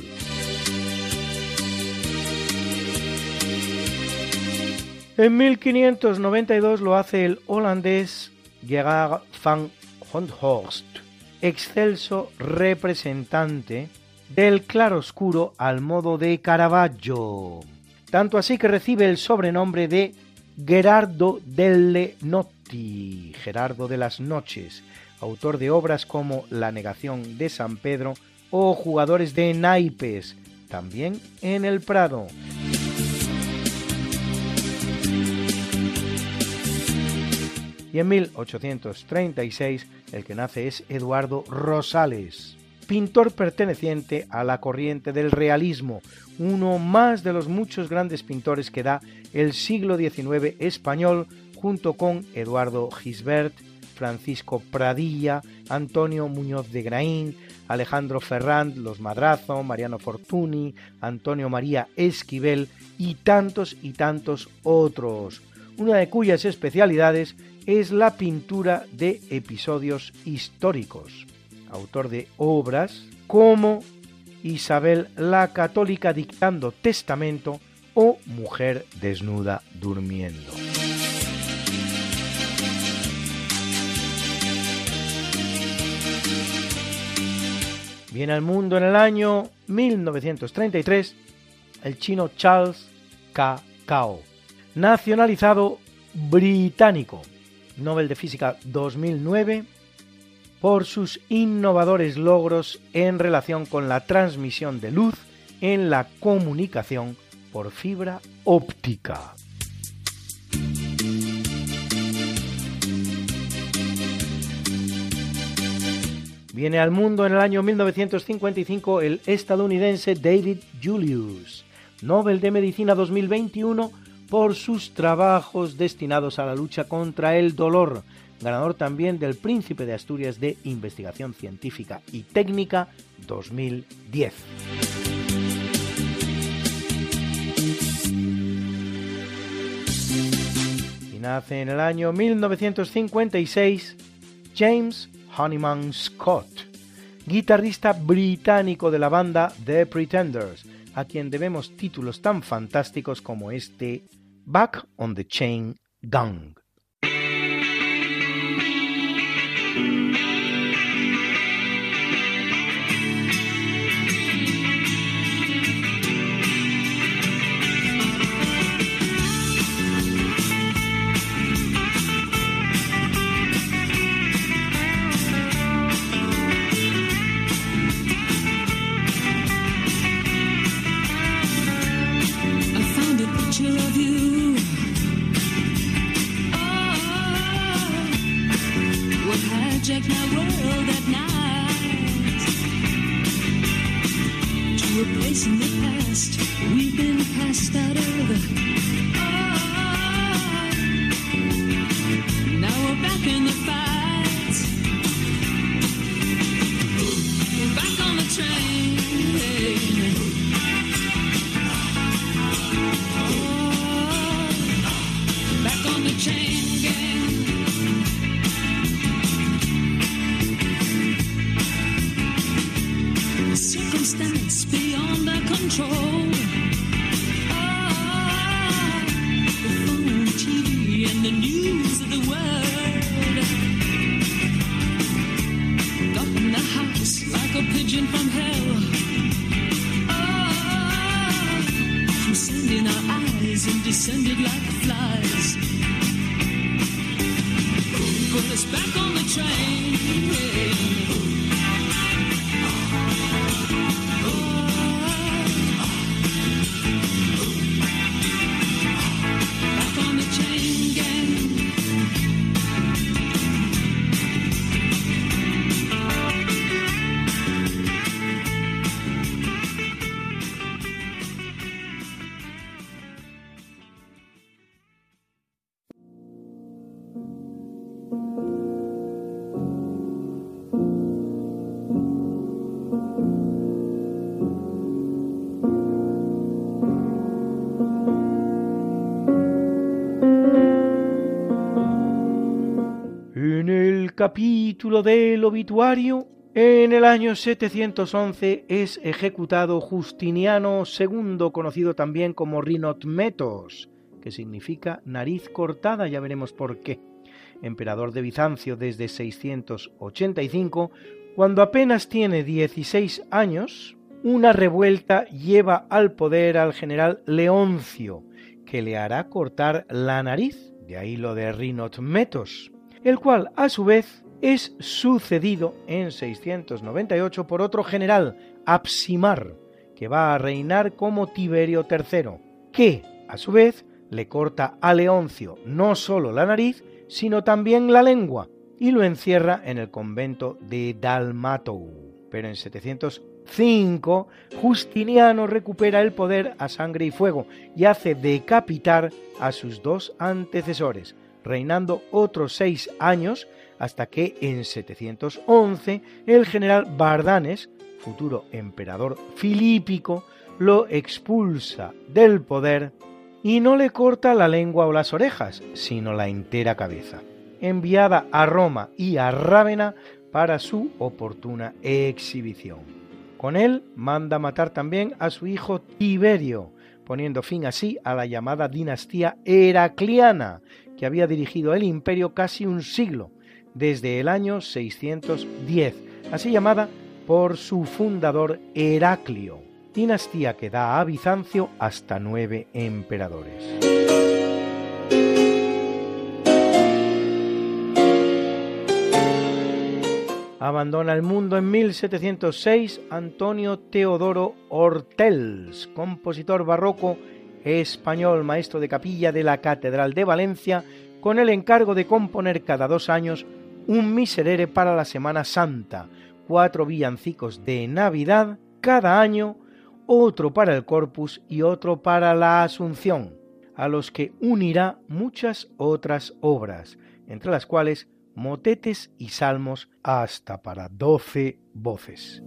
En 1592 lo hace el holandés Gerard van Honthorst, excelso representante del claroscuro al modo de Caravaggio, tanto así que recibe el sobrenombre de Gerardo delle Notti, Gerardo de las Noches, autor de obras como La negación de San Pedro o Jugadores de naipes, también en el Prado. y en 1836 el que nace es Eduardo Rosales, pintor perteneciente a la corriente del realismo, uno más de los muchos grandes pintores que da el siglo XIX español junto con Eduardo Gisbert, Francisco Pradilla, Antonio Muñoz de Graín, Alejandro Ferrand, Los Madrazo, Mariano Fortuny, Antonio María Esquivel y tantos y tantos otros, una de cuyas especialidades es la pintura de episodios históricos, autor de obras como Isabel la Católica dictando testamento o Mujer desnuda durmiendo. Viene al mundo en el año 1933 el chino Charles K. Cao, nacionalizado británico, Nobel de Física 2009 por sus innovadores logros en relación con la transmisión de luz en la comunicación por fibra óptica. Viene al mundo en el año 1955 el estadounidense David Julius, Nobel de Medicina 2021 por sus trabajos destinados a la lucha contra el dolor, ganador también del Príncipe de Asturias de Investigación Científica y Técnica 2010. Y nace en el año 1956 James Honeyman Scott, guitarrista británico de la banda The Pretenders, a quien debemos títulos tan fantásticos como este Back on the Chain Gang. Capítulo del obituario, en el año 711 es ejecutado Justiniano II, conocido también como Rinotmetos, que significa nariz cortada, ya veremos por qué. Emperador de Bizancio desde 685, cuando apenas tiene 16 años, una revuelta lleva al poder al general Leoncio, que le hará cortar la nariz, de ahí lo de Rinotmetos el cual a su vez es sucedido en 698 por otro general, Absimar, que va a reinar como Tiberio III, que a su vez le corta a Leoncio no solo la nariz, sino también la lengua, y lo encierra en el convento de Dalmatou. Pero en 705, Justiniano recupera el poder a sangre y fuego y hace decapitar a sus dos antecesores, reinando otros seis años hasta que en 711 el general Bardanes, futuro emperador filípico, lo expulsa del poder y no le corta la lengua o las orejas, sino la entera cabeza, enviada a Roma y a Rávena para su oportuna exhibición. Con él manda matar también a su hijo Tiberio, poniendo fin así a la llamada dinastía Heracliana, que había dirigido el imperio casi un siglo, desde el año 610, así llamada por su fundador Heraclio, dinastía que da a Bizancio hasta nueve emperadores. Abandona el mundo en 1706 Antonio Teodoro Hortels, compositor barroco español, maestro de capilla de la Catedral de Valencia, con el encargo de componer cada dos años un miserere para la Semana Santa, cuatro villancicos de Navidad cada año, otro para el Corpus y otro para la Asunción, a los que unirá muchas otras obras, entre las cuales motetes y salmos hasta para doce voces.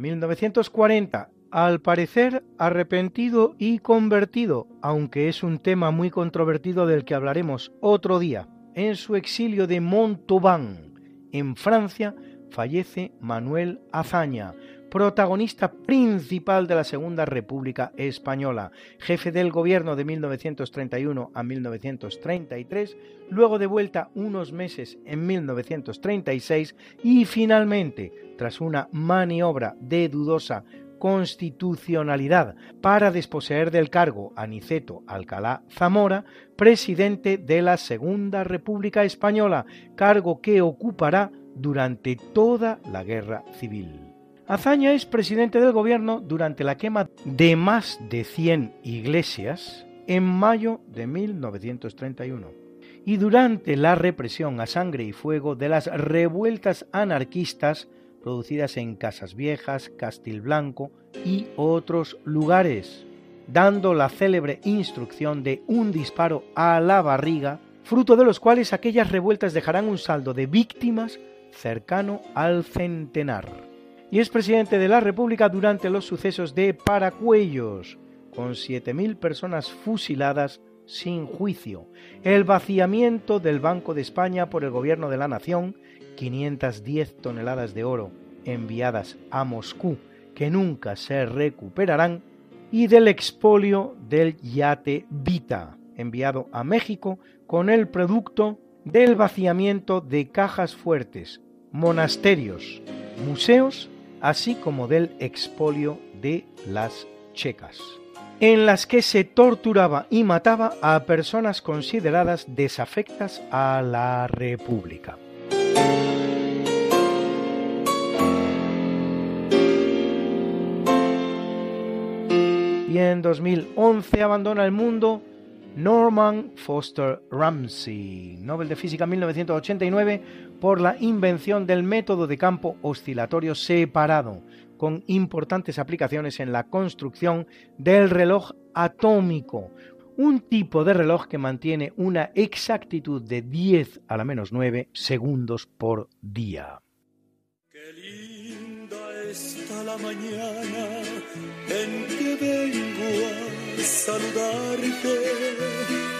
En 1940, al parecer arrepentido y convertido, aunque es un tema muy controvertido del que hablaremos otro día, en su exilio de Montauban, en Francia, fallece Manuel Azaña, protagonista principal de la Segunda República Española, jefe del gobierno de 1931 a 1933, luego de vuelta unos meses en 1936 y finalmente, tras una maniobra de dudosa constitucionalidad para desposeer del cargo a Niceto Alcalá Zamora, presidente de la Segunda República Española, cargo que ocupará durante toda la guerra civil. Azaña es presidente del gobierno durante la quema de más de 100 iglesias en mayo de 1931 y durante la represión a sangre y fuego de las revueltas anarquistas producidas en Casas Viejas, Castilblanco y otros lugares, dando la célebre instrucción de un disparo a la barriga, fruto de los cuales aquellas revueltas dejarán un saldo de víctimas cercano al centenar y es presidente de la República durante los sucesos de Paracuellos, con 7.000 personas fusiladas sin juicio, el vaciamiento del Banco de España por el Gobierno de la Nación, 510 toneladas de oro enviadas a Moscú que nunca se recuperarán, y del expolio del yate Vita, enviado a México con el producto del vaciamiento de cajas fuertes, monasterios, museos, así como del expolio de las checas, en las que se torturaba y mataba a personas consideradas desafectas a la República. Y en 2011 abandona el mundo Norman Foster Ramsey, Nobel de Física 1989, por la invención del método de campo oscilatorio separado, con importantes aplicaciones en la construcción del reloj atómico, un tipo de reloj que mantiene una exactitud de 10 a la menos 9 segundos por día. Qué linda está la mañana en que vengo a saludarte.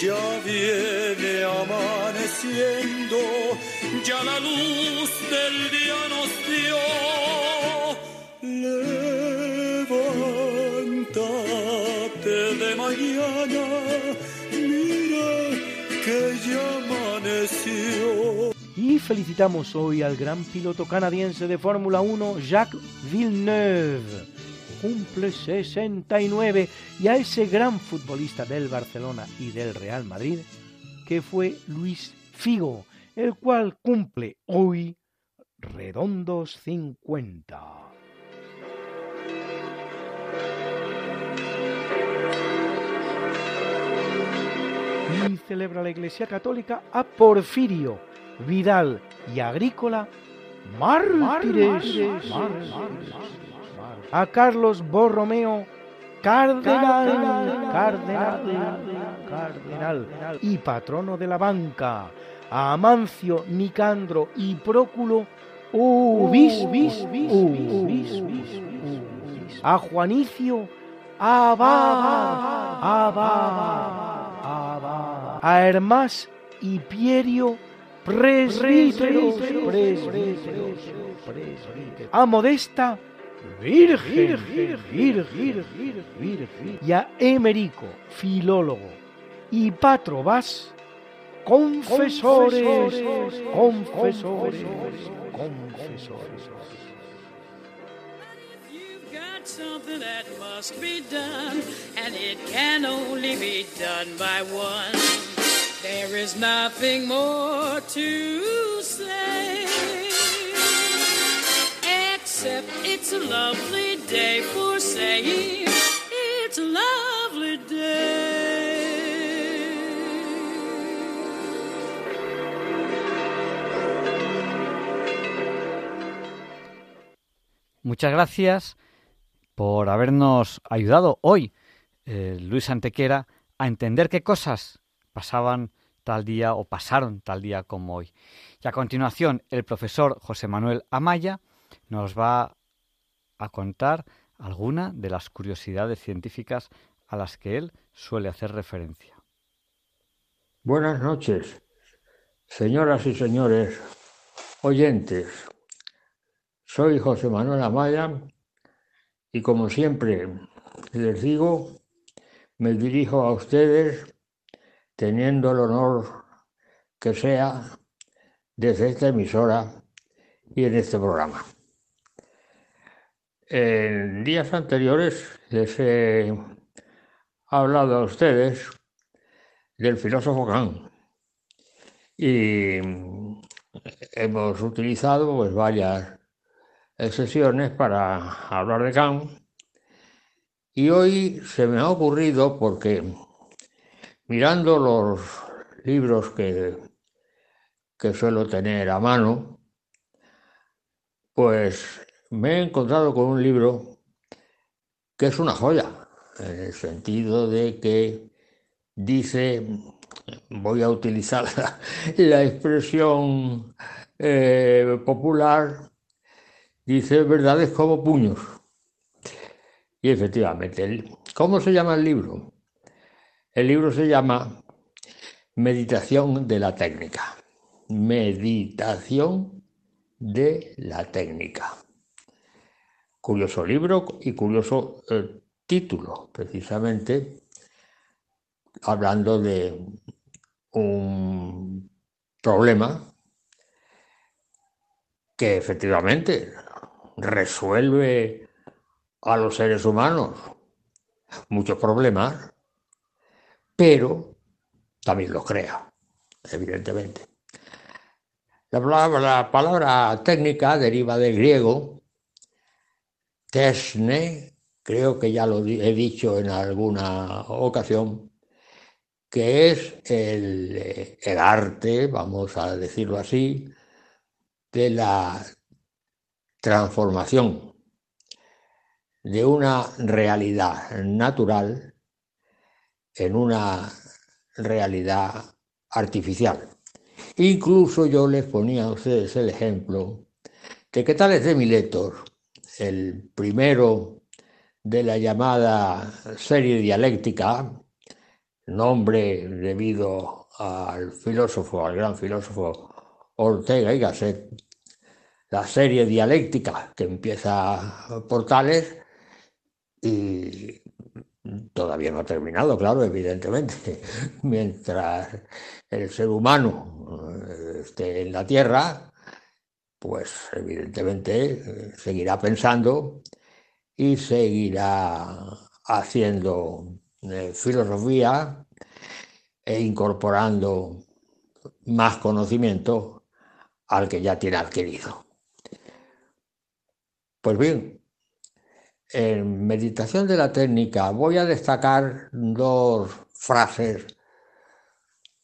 Ya viene amaneciendo, ya la luz del día nos dio. Levántate de mañana, mira que ya amaneció. Y felicitamos hoy al gran piloto canadiense de Fórmula 1, Jacques Villeneuve. Cumple 69 y a ese gran futbolista del Barcelona y del Real Madrid, que fue Luis Figo, el cual cumple hoy redondos 50. Y celebra la Iglesia Católica a Porfirio, Vidal y Agrícola, mártires, a Carlos Borromeo, cardenal, cardenal, cardenal y patrono de la banca, a Amancio, Nicandro y Próculo, a Juanicio, Ababa, a Hermás y Pierio, presbíteros, a Modesta, virgen, virgen, virgen, y a Emerico, filólogo, y Patrobas, confesores, confesores, confesores. got something that must be done, and it can only be done by one. There is nothing more to say, it's a lovely day for saying it's a lovely day. Muchas gracias por habernos ayudado hoy, eh, Luis Antequera, a entender qué cosas pasaban tal día o pasaron tal día como hoy. Y a continuación, el profesor José Manuel Amaya nos va a contar alguna de las curiosidades científicas a las que él suele hacer referencia. Buenas noches, señoras y señores oyentes. Soy José Manuel Amaya y como siempre les digo, me dirijo a ustedes teniendo el honor que sea desde esta emisora y en este programa. En días anteriores les he hablado a ustedes del filósofo Kant. Y hemos utilizado pues varias sesiones para hablar de Kant. Y hoy se me ha ocurrido porque mirando los libros que, que suelo tener a mano, pues me he encontrado con un libro que es una joya, en el sentido de que dice, voy a utilizar la, expresión eh, popular, dice verdades como puños. Y efectivamente, ¿cómo se llama el libro? El libro se llama Meditación de la técnica. Meditación de la técnica. Curioso libro y curioso eh, título, precisamente hablando de un problema que efectivamente resuelve a los seres humanos muchos problemas, pero también los crea, evidentemente. La palabra, la palabra técnica deriva del griego tesne, creo que ya lo he dicho en alguna ocasión, que es el, el arte, vamos a decirlo así, de la transformación de una realidad natural en una realidad artificial. Incluso yo les ponía a ustedes el ejemplo de que Tales de Miletos, el primero de la llamada serie dialéctica, nombre debido al filósofo, al gran filósofo Ortega y Gasset, la serie dialéctica que empieza por Tales y todavía no ha terminado, claro, evidentemente. Mientras el ser humano eh, esté en la Tierra, pues evidentemente seguirá pensando y seguirá haciendo eh, filosofía e incorporando más conocimiento al que ya tiene adquirido. Pues bien, en meditación de la técnica voy a destacar dos frases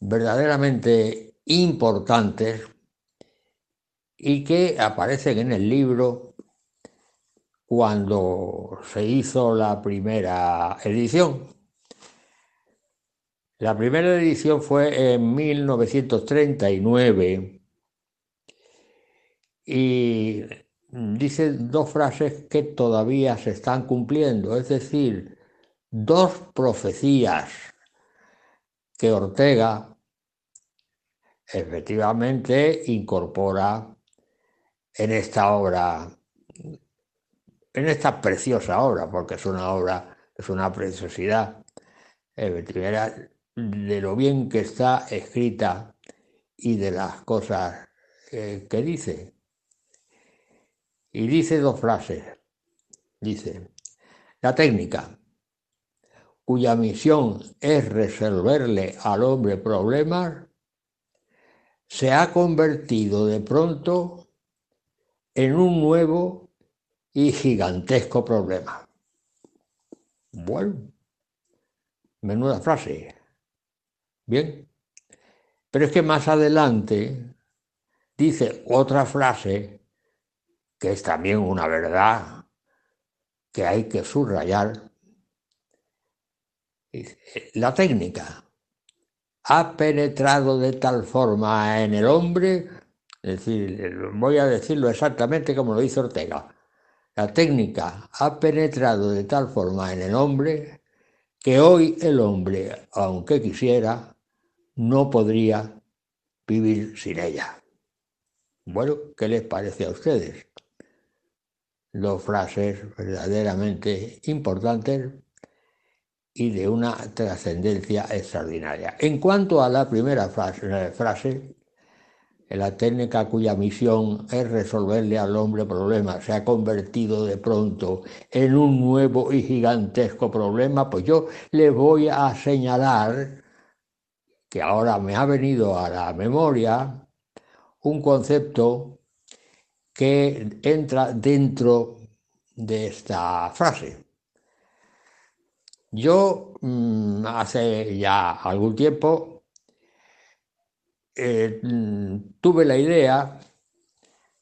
verdaderamente importantes y que aparecen en el libro cuando se hizo la primera edición. La primera edición fue en 1939 y dice dos frases que todavía se están cumpliendo, es decir, dos profecías que Ortega efectivamente incorpora en esta obra, en esta preciosa obra, porque es una obra, es una preciosidad, de lo bien que está escrita y de las cosas eh, que dice. Y dice dos frases. Dice, la técnica, cuya misión es resolverle al hombre problemas, se ha convertido de pronto en un nuevo y gigantesco problema. Bueno, menuda frase. Bien. Pero es que más adelante dice otra frase que es también una verdad que hay que subrayar. La técnica ha penetrado de tal forma en el hombre, es decir, voy a decirlo exactamente como lo hizo Ortega, la técnica ha penetrado de tal forma en el hombre que hoy el hombre, aunque quisiera, no podría vivir sin ella. Bueno, ¿qué les parece a ustedes? Dos frases verdaderamente importantes y de una trascendencia extraordinaria. En cuanto a la primera frase, frase, la técnica cuya misión es resolverle al hombre problemas se ha convertido de pronto en un nuevo y gigantesco problema, pues yo le voy a señalar que ahora me ha venido a la memoria un concepto que entra dentro de esta frase. Yo mm, hace ya algún tiempo eh, mm, tuve la idea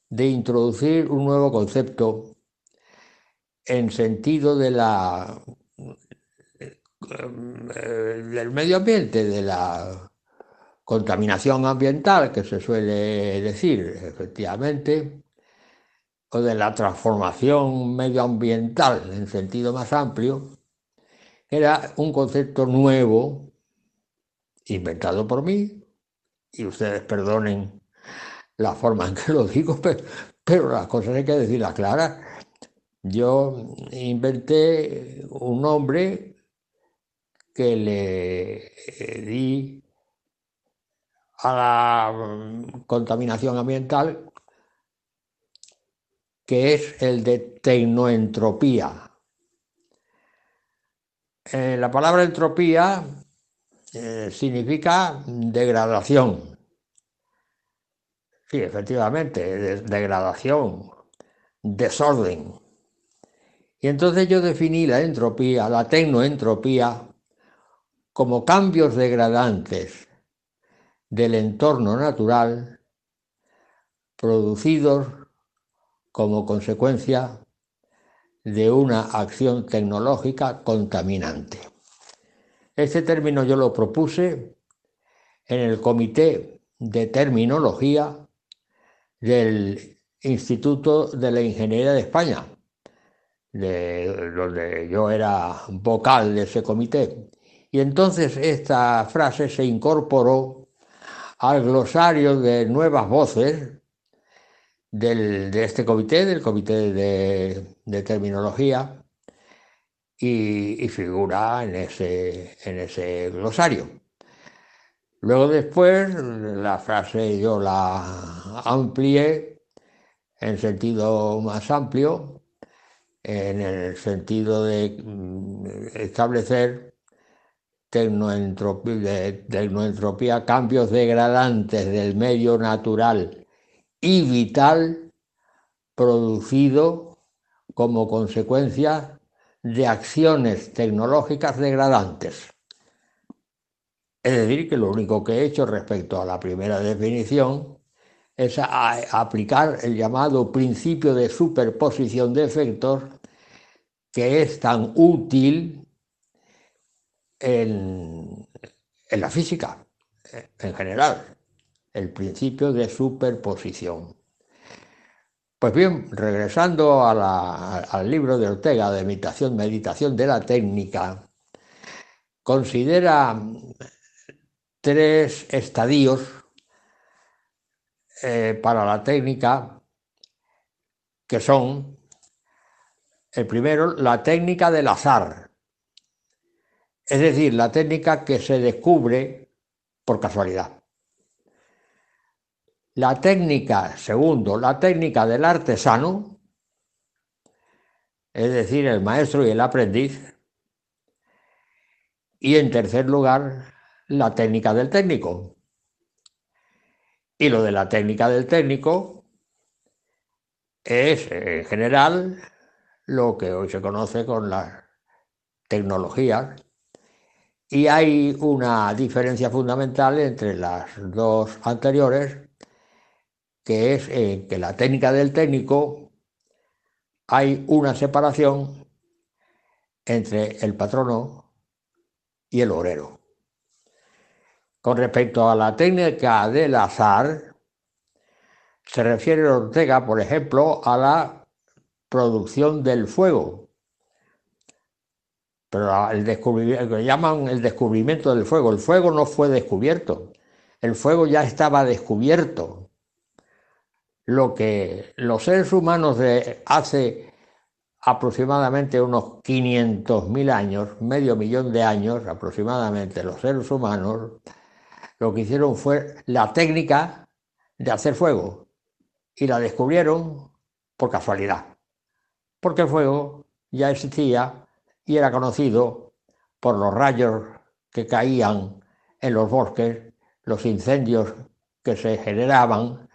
de introducir un nuevo concepto en sentido eh, del medio ambiente, de la contaminación ambiental que se suele decir, efectivamente, o de la transformación medioambiental en sentido más amplio, era un concepto nuevo, inventado por mí, y ustedes perdonen la forma en que lo digo, pero, las cosas hay que decirlas claras. Yo inventé un nombre que le di a la mm, contaminación ambiental, que es el de tecnoentropía. Eh, la palabra entropía eh, significa degradación. Sí, efectivamente, degradación, desorden. Y entonces yo definí la entropía, la tecnoentropía, como cambios degradantes del entorno natural producidos como consecuencia de una acción tecnológica contaminante. Este término yo lo propuse en el Comité de Terminología del Instituto de la Ingeniería de España, de donde yo era vocal de ese comité. Y entonces esta frase se incorporó al glosario de nuevas voces de este comité, del comité de, terminología, y, figura en ese, en ese glosario. Luego después la frase yo la amplié en sentido más amplio, en el sentido de mm, establecer tecnoentropía, cambios degradantes del medio natural y vital producido como consecuencia de acciones tecnológicas degradantes. Es decir, que lo único que he hecho respecto a la primera definición es aplicar el llamado principio de superposición de efectos que es tan útil en, la física en general, el principio de superposición. Pues bien, regresando al libro de Ortega de Meditación, Meditación de la Técnica, considera tres estadios eh, para la técnica que son, el primero, la técnica del azar, es decir, la técnica que se descubre por casualidad. La técnica, segundo, la técnica del artesano, es decir, el maestro y el aprendiz. Y en tercer lugar, la técnica del técnico. Y lo de la técnica del técnico es, en general, lo que hoy se conoce con las tecnologías. Y hay una diferencia fundamental entre las dos anteriores, que es eh, que la técnica del técnico hay una separación entre el patrono y el obrero. Con respecto a la técnica del azar, se refiere Ortega, por ejemplo, a la producción del fuego. Pero el descubrimiento, que llaman el descubrimiento del fuego, el fuego no fue descubierto, el fuego ya estaba descubierto. Lo que los seres humanos de hace aproximadamente unos 500.000 años, medio millón de años aproximadamente, los seres humanos, lo que hicieron fue la técnica de hacer fuego. Y la descubrieron por casualidad, porque el fuego ya existía y era conocido por los rayos que caían en los bosques, los incendios que se generaban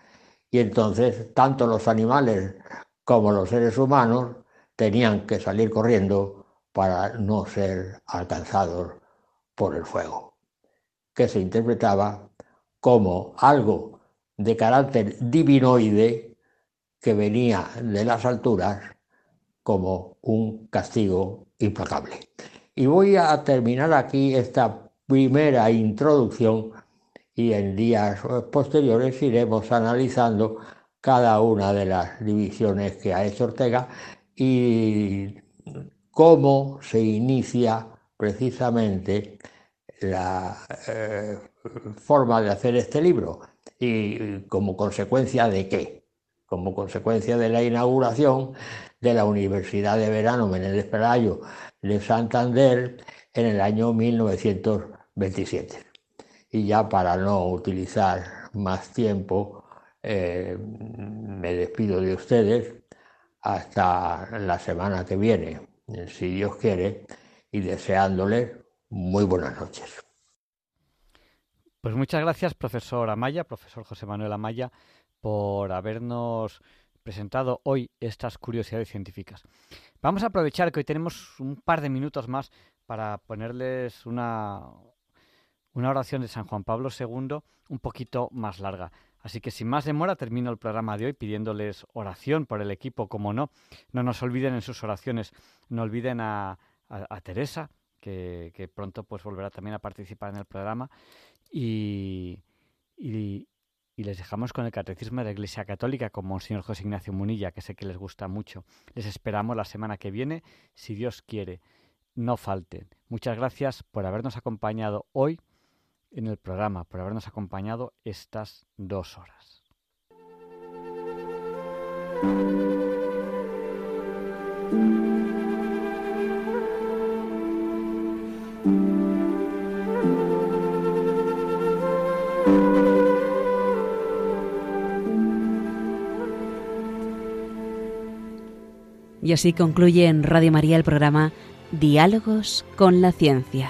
y entonces tanto los animales como los seres humanos tenían que salir corriendo para no ser alcanzados por el fuego que se interpretaba como algo de carácter divinoide que venía de las alturas como un castigo implacable. Y voy a terminar aquí esta primera introducción y en días posteriores iremos analizando cada una de las divisiones que ha hecho Ortega y cómo se inicia precisamente la eh, forma de hacer este libro y como consecuencia de qué? Como consecuencia de la inauguración de la Universidad de Verano Menéndez Pelayo de Santander en el año 1927. Y ya para no utilizar más tiempo, eh, me despido de ustedes hasta la semana que viene, si Dios quiere, y deseándoles muy buenas noches. Pues muchas gracias, profesor Amaya, profesor José Manuel Amaya, por habernos presentado hoy estas curiosidades científicas. Vamos a aprovechar que hoy tenemos un par de minutos más para ponerles una, una oración de San Juan Pablo II un poquito más larga. Así que sin más demora termino el programa de hoy pidiéndoles oración por el equipo, como no. No nos olviden en sus oraciones, no olviden a, Teresa, que, pronto pues volverá también a participar en el programa. Y, les dejamos con el Catecismo de la Iglesia Católica con Monseñor José Ignacio Munilla, que sé que les gusta mucho. Les esperamos la semana que viene, si Dios quiere. No falten. Muchas gracias por habernos acompañado hoy en el programa, por habernos acompañado estas dos horas. Y así concluye en Radio María el programa Diálogos con la Ciencia.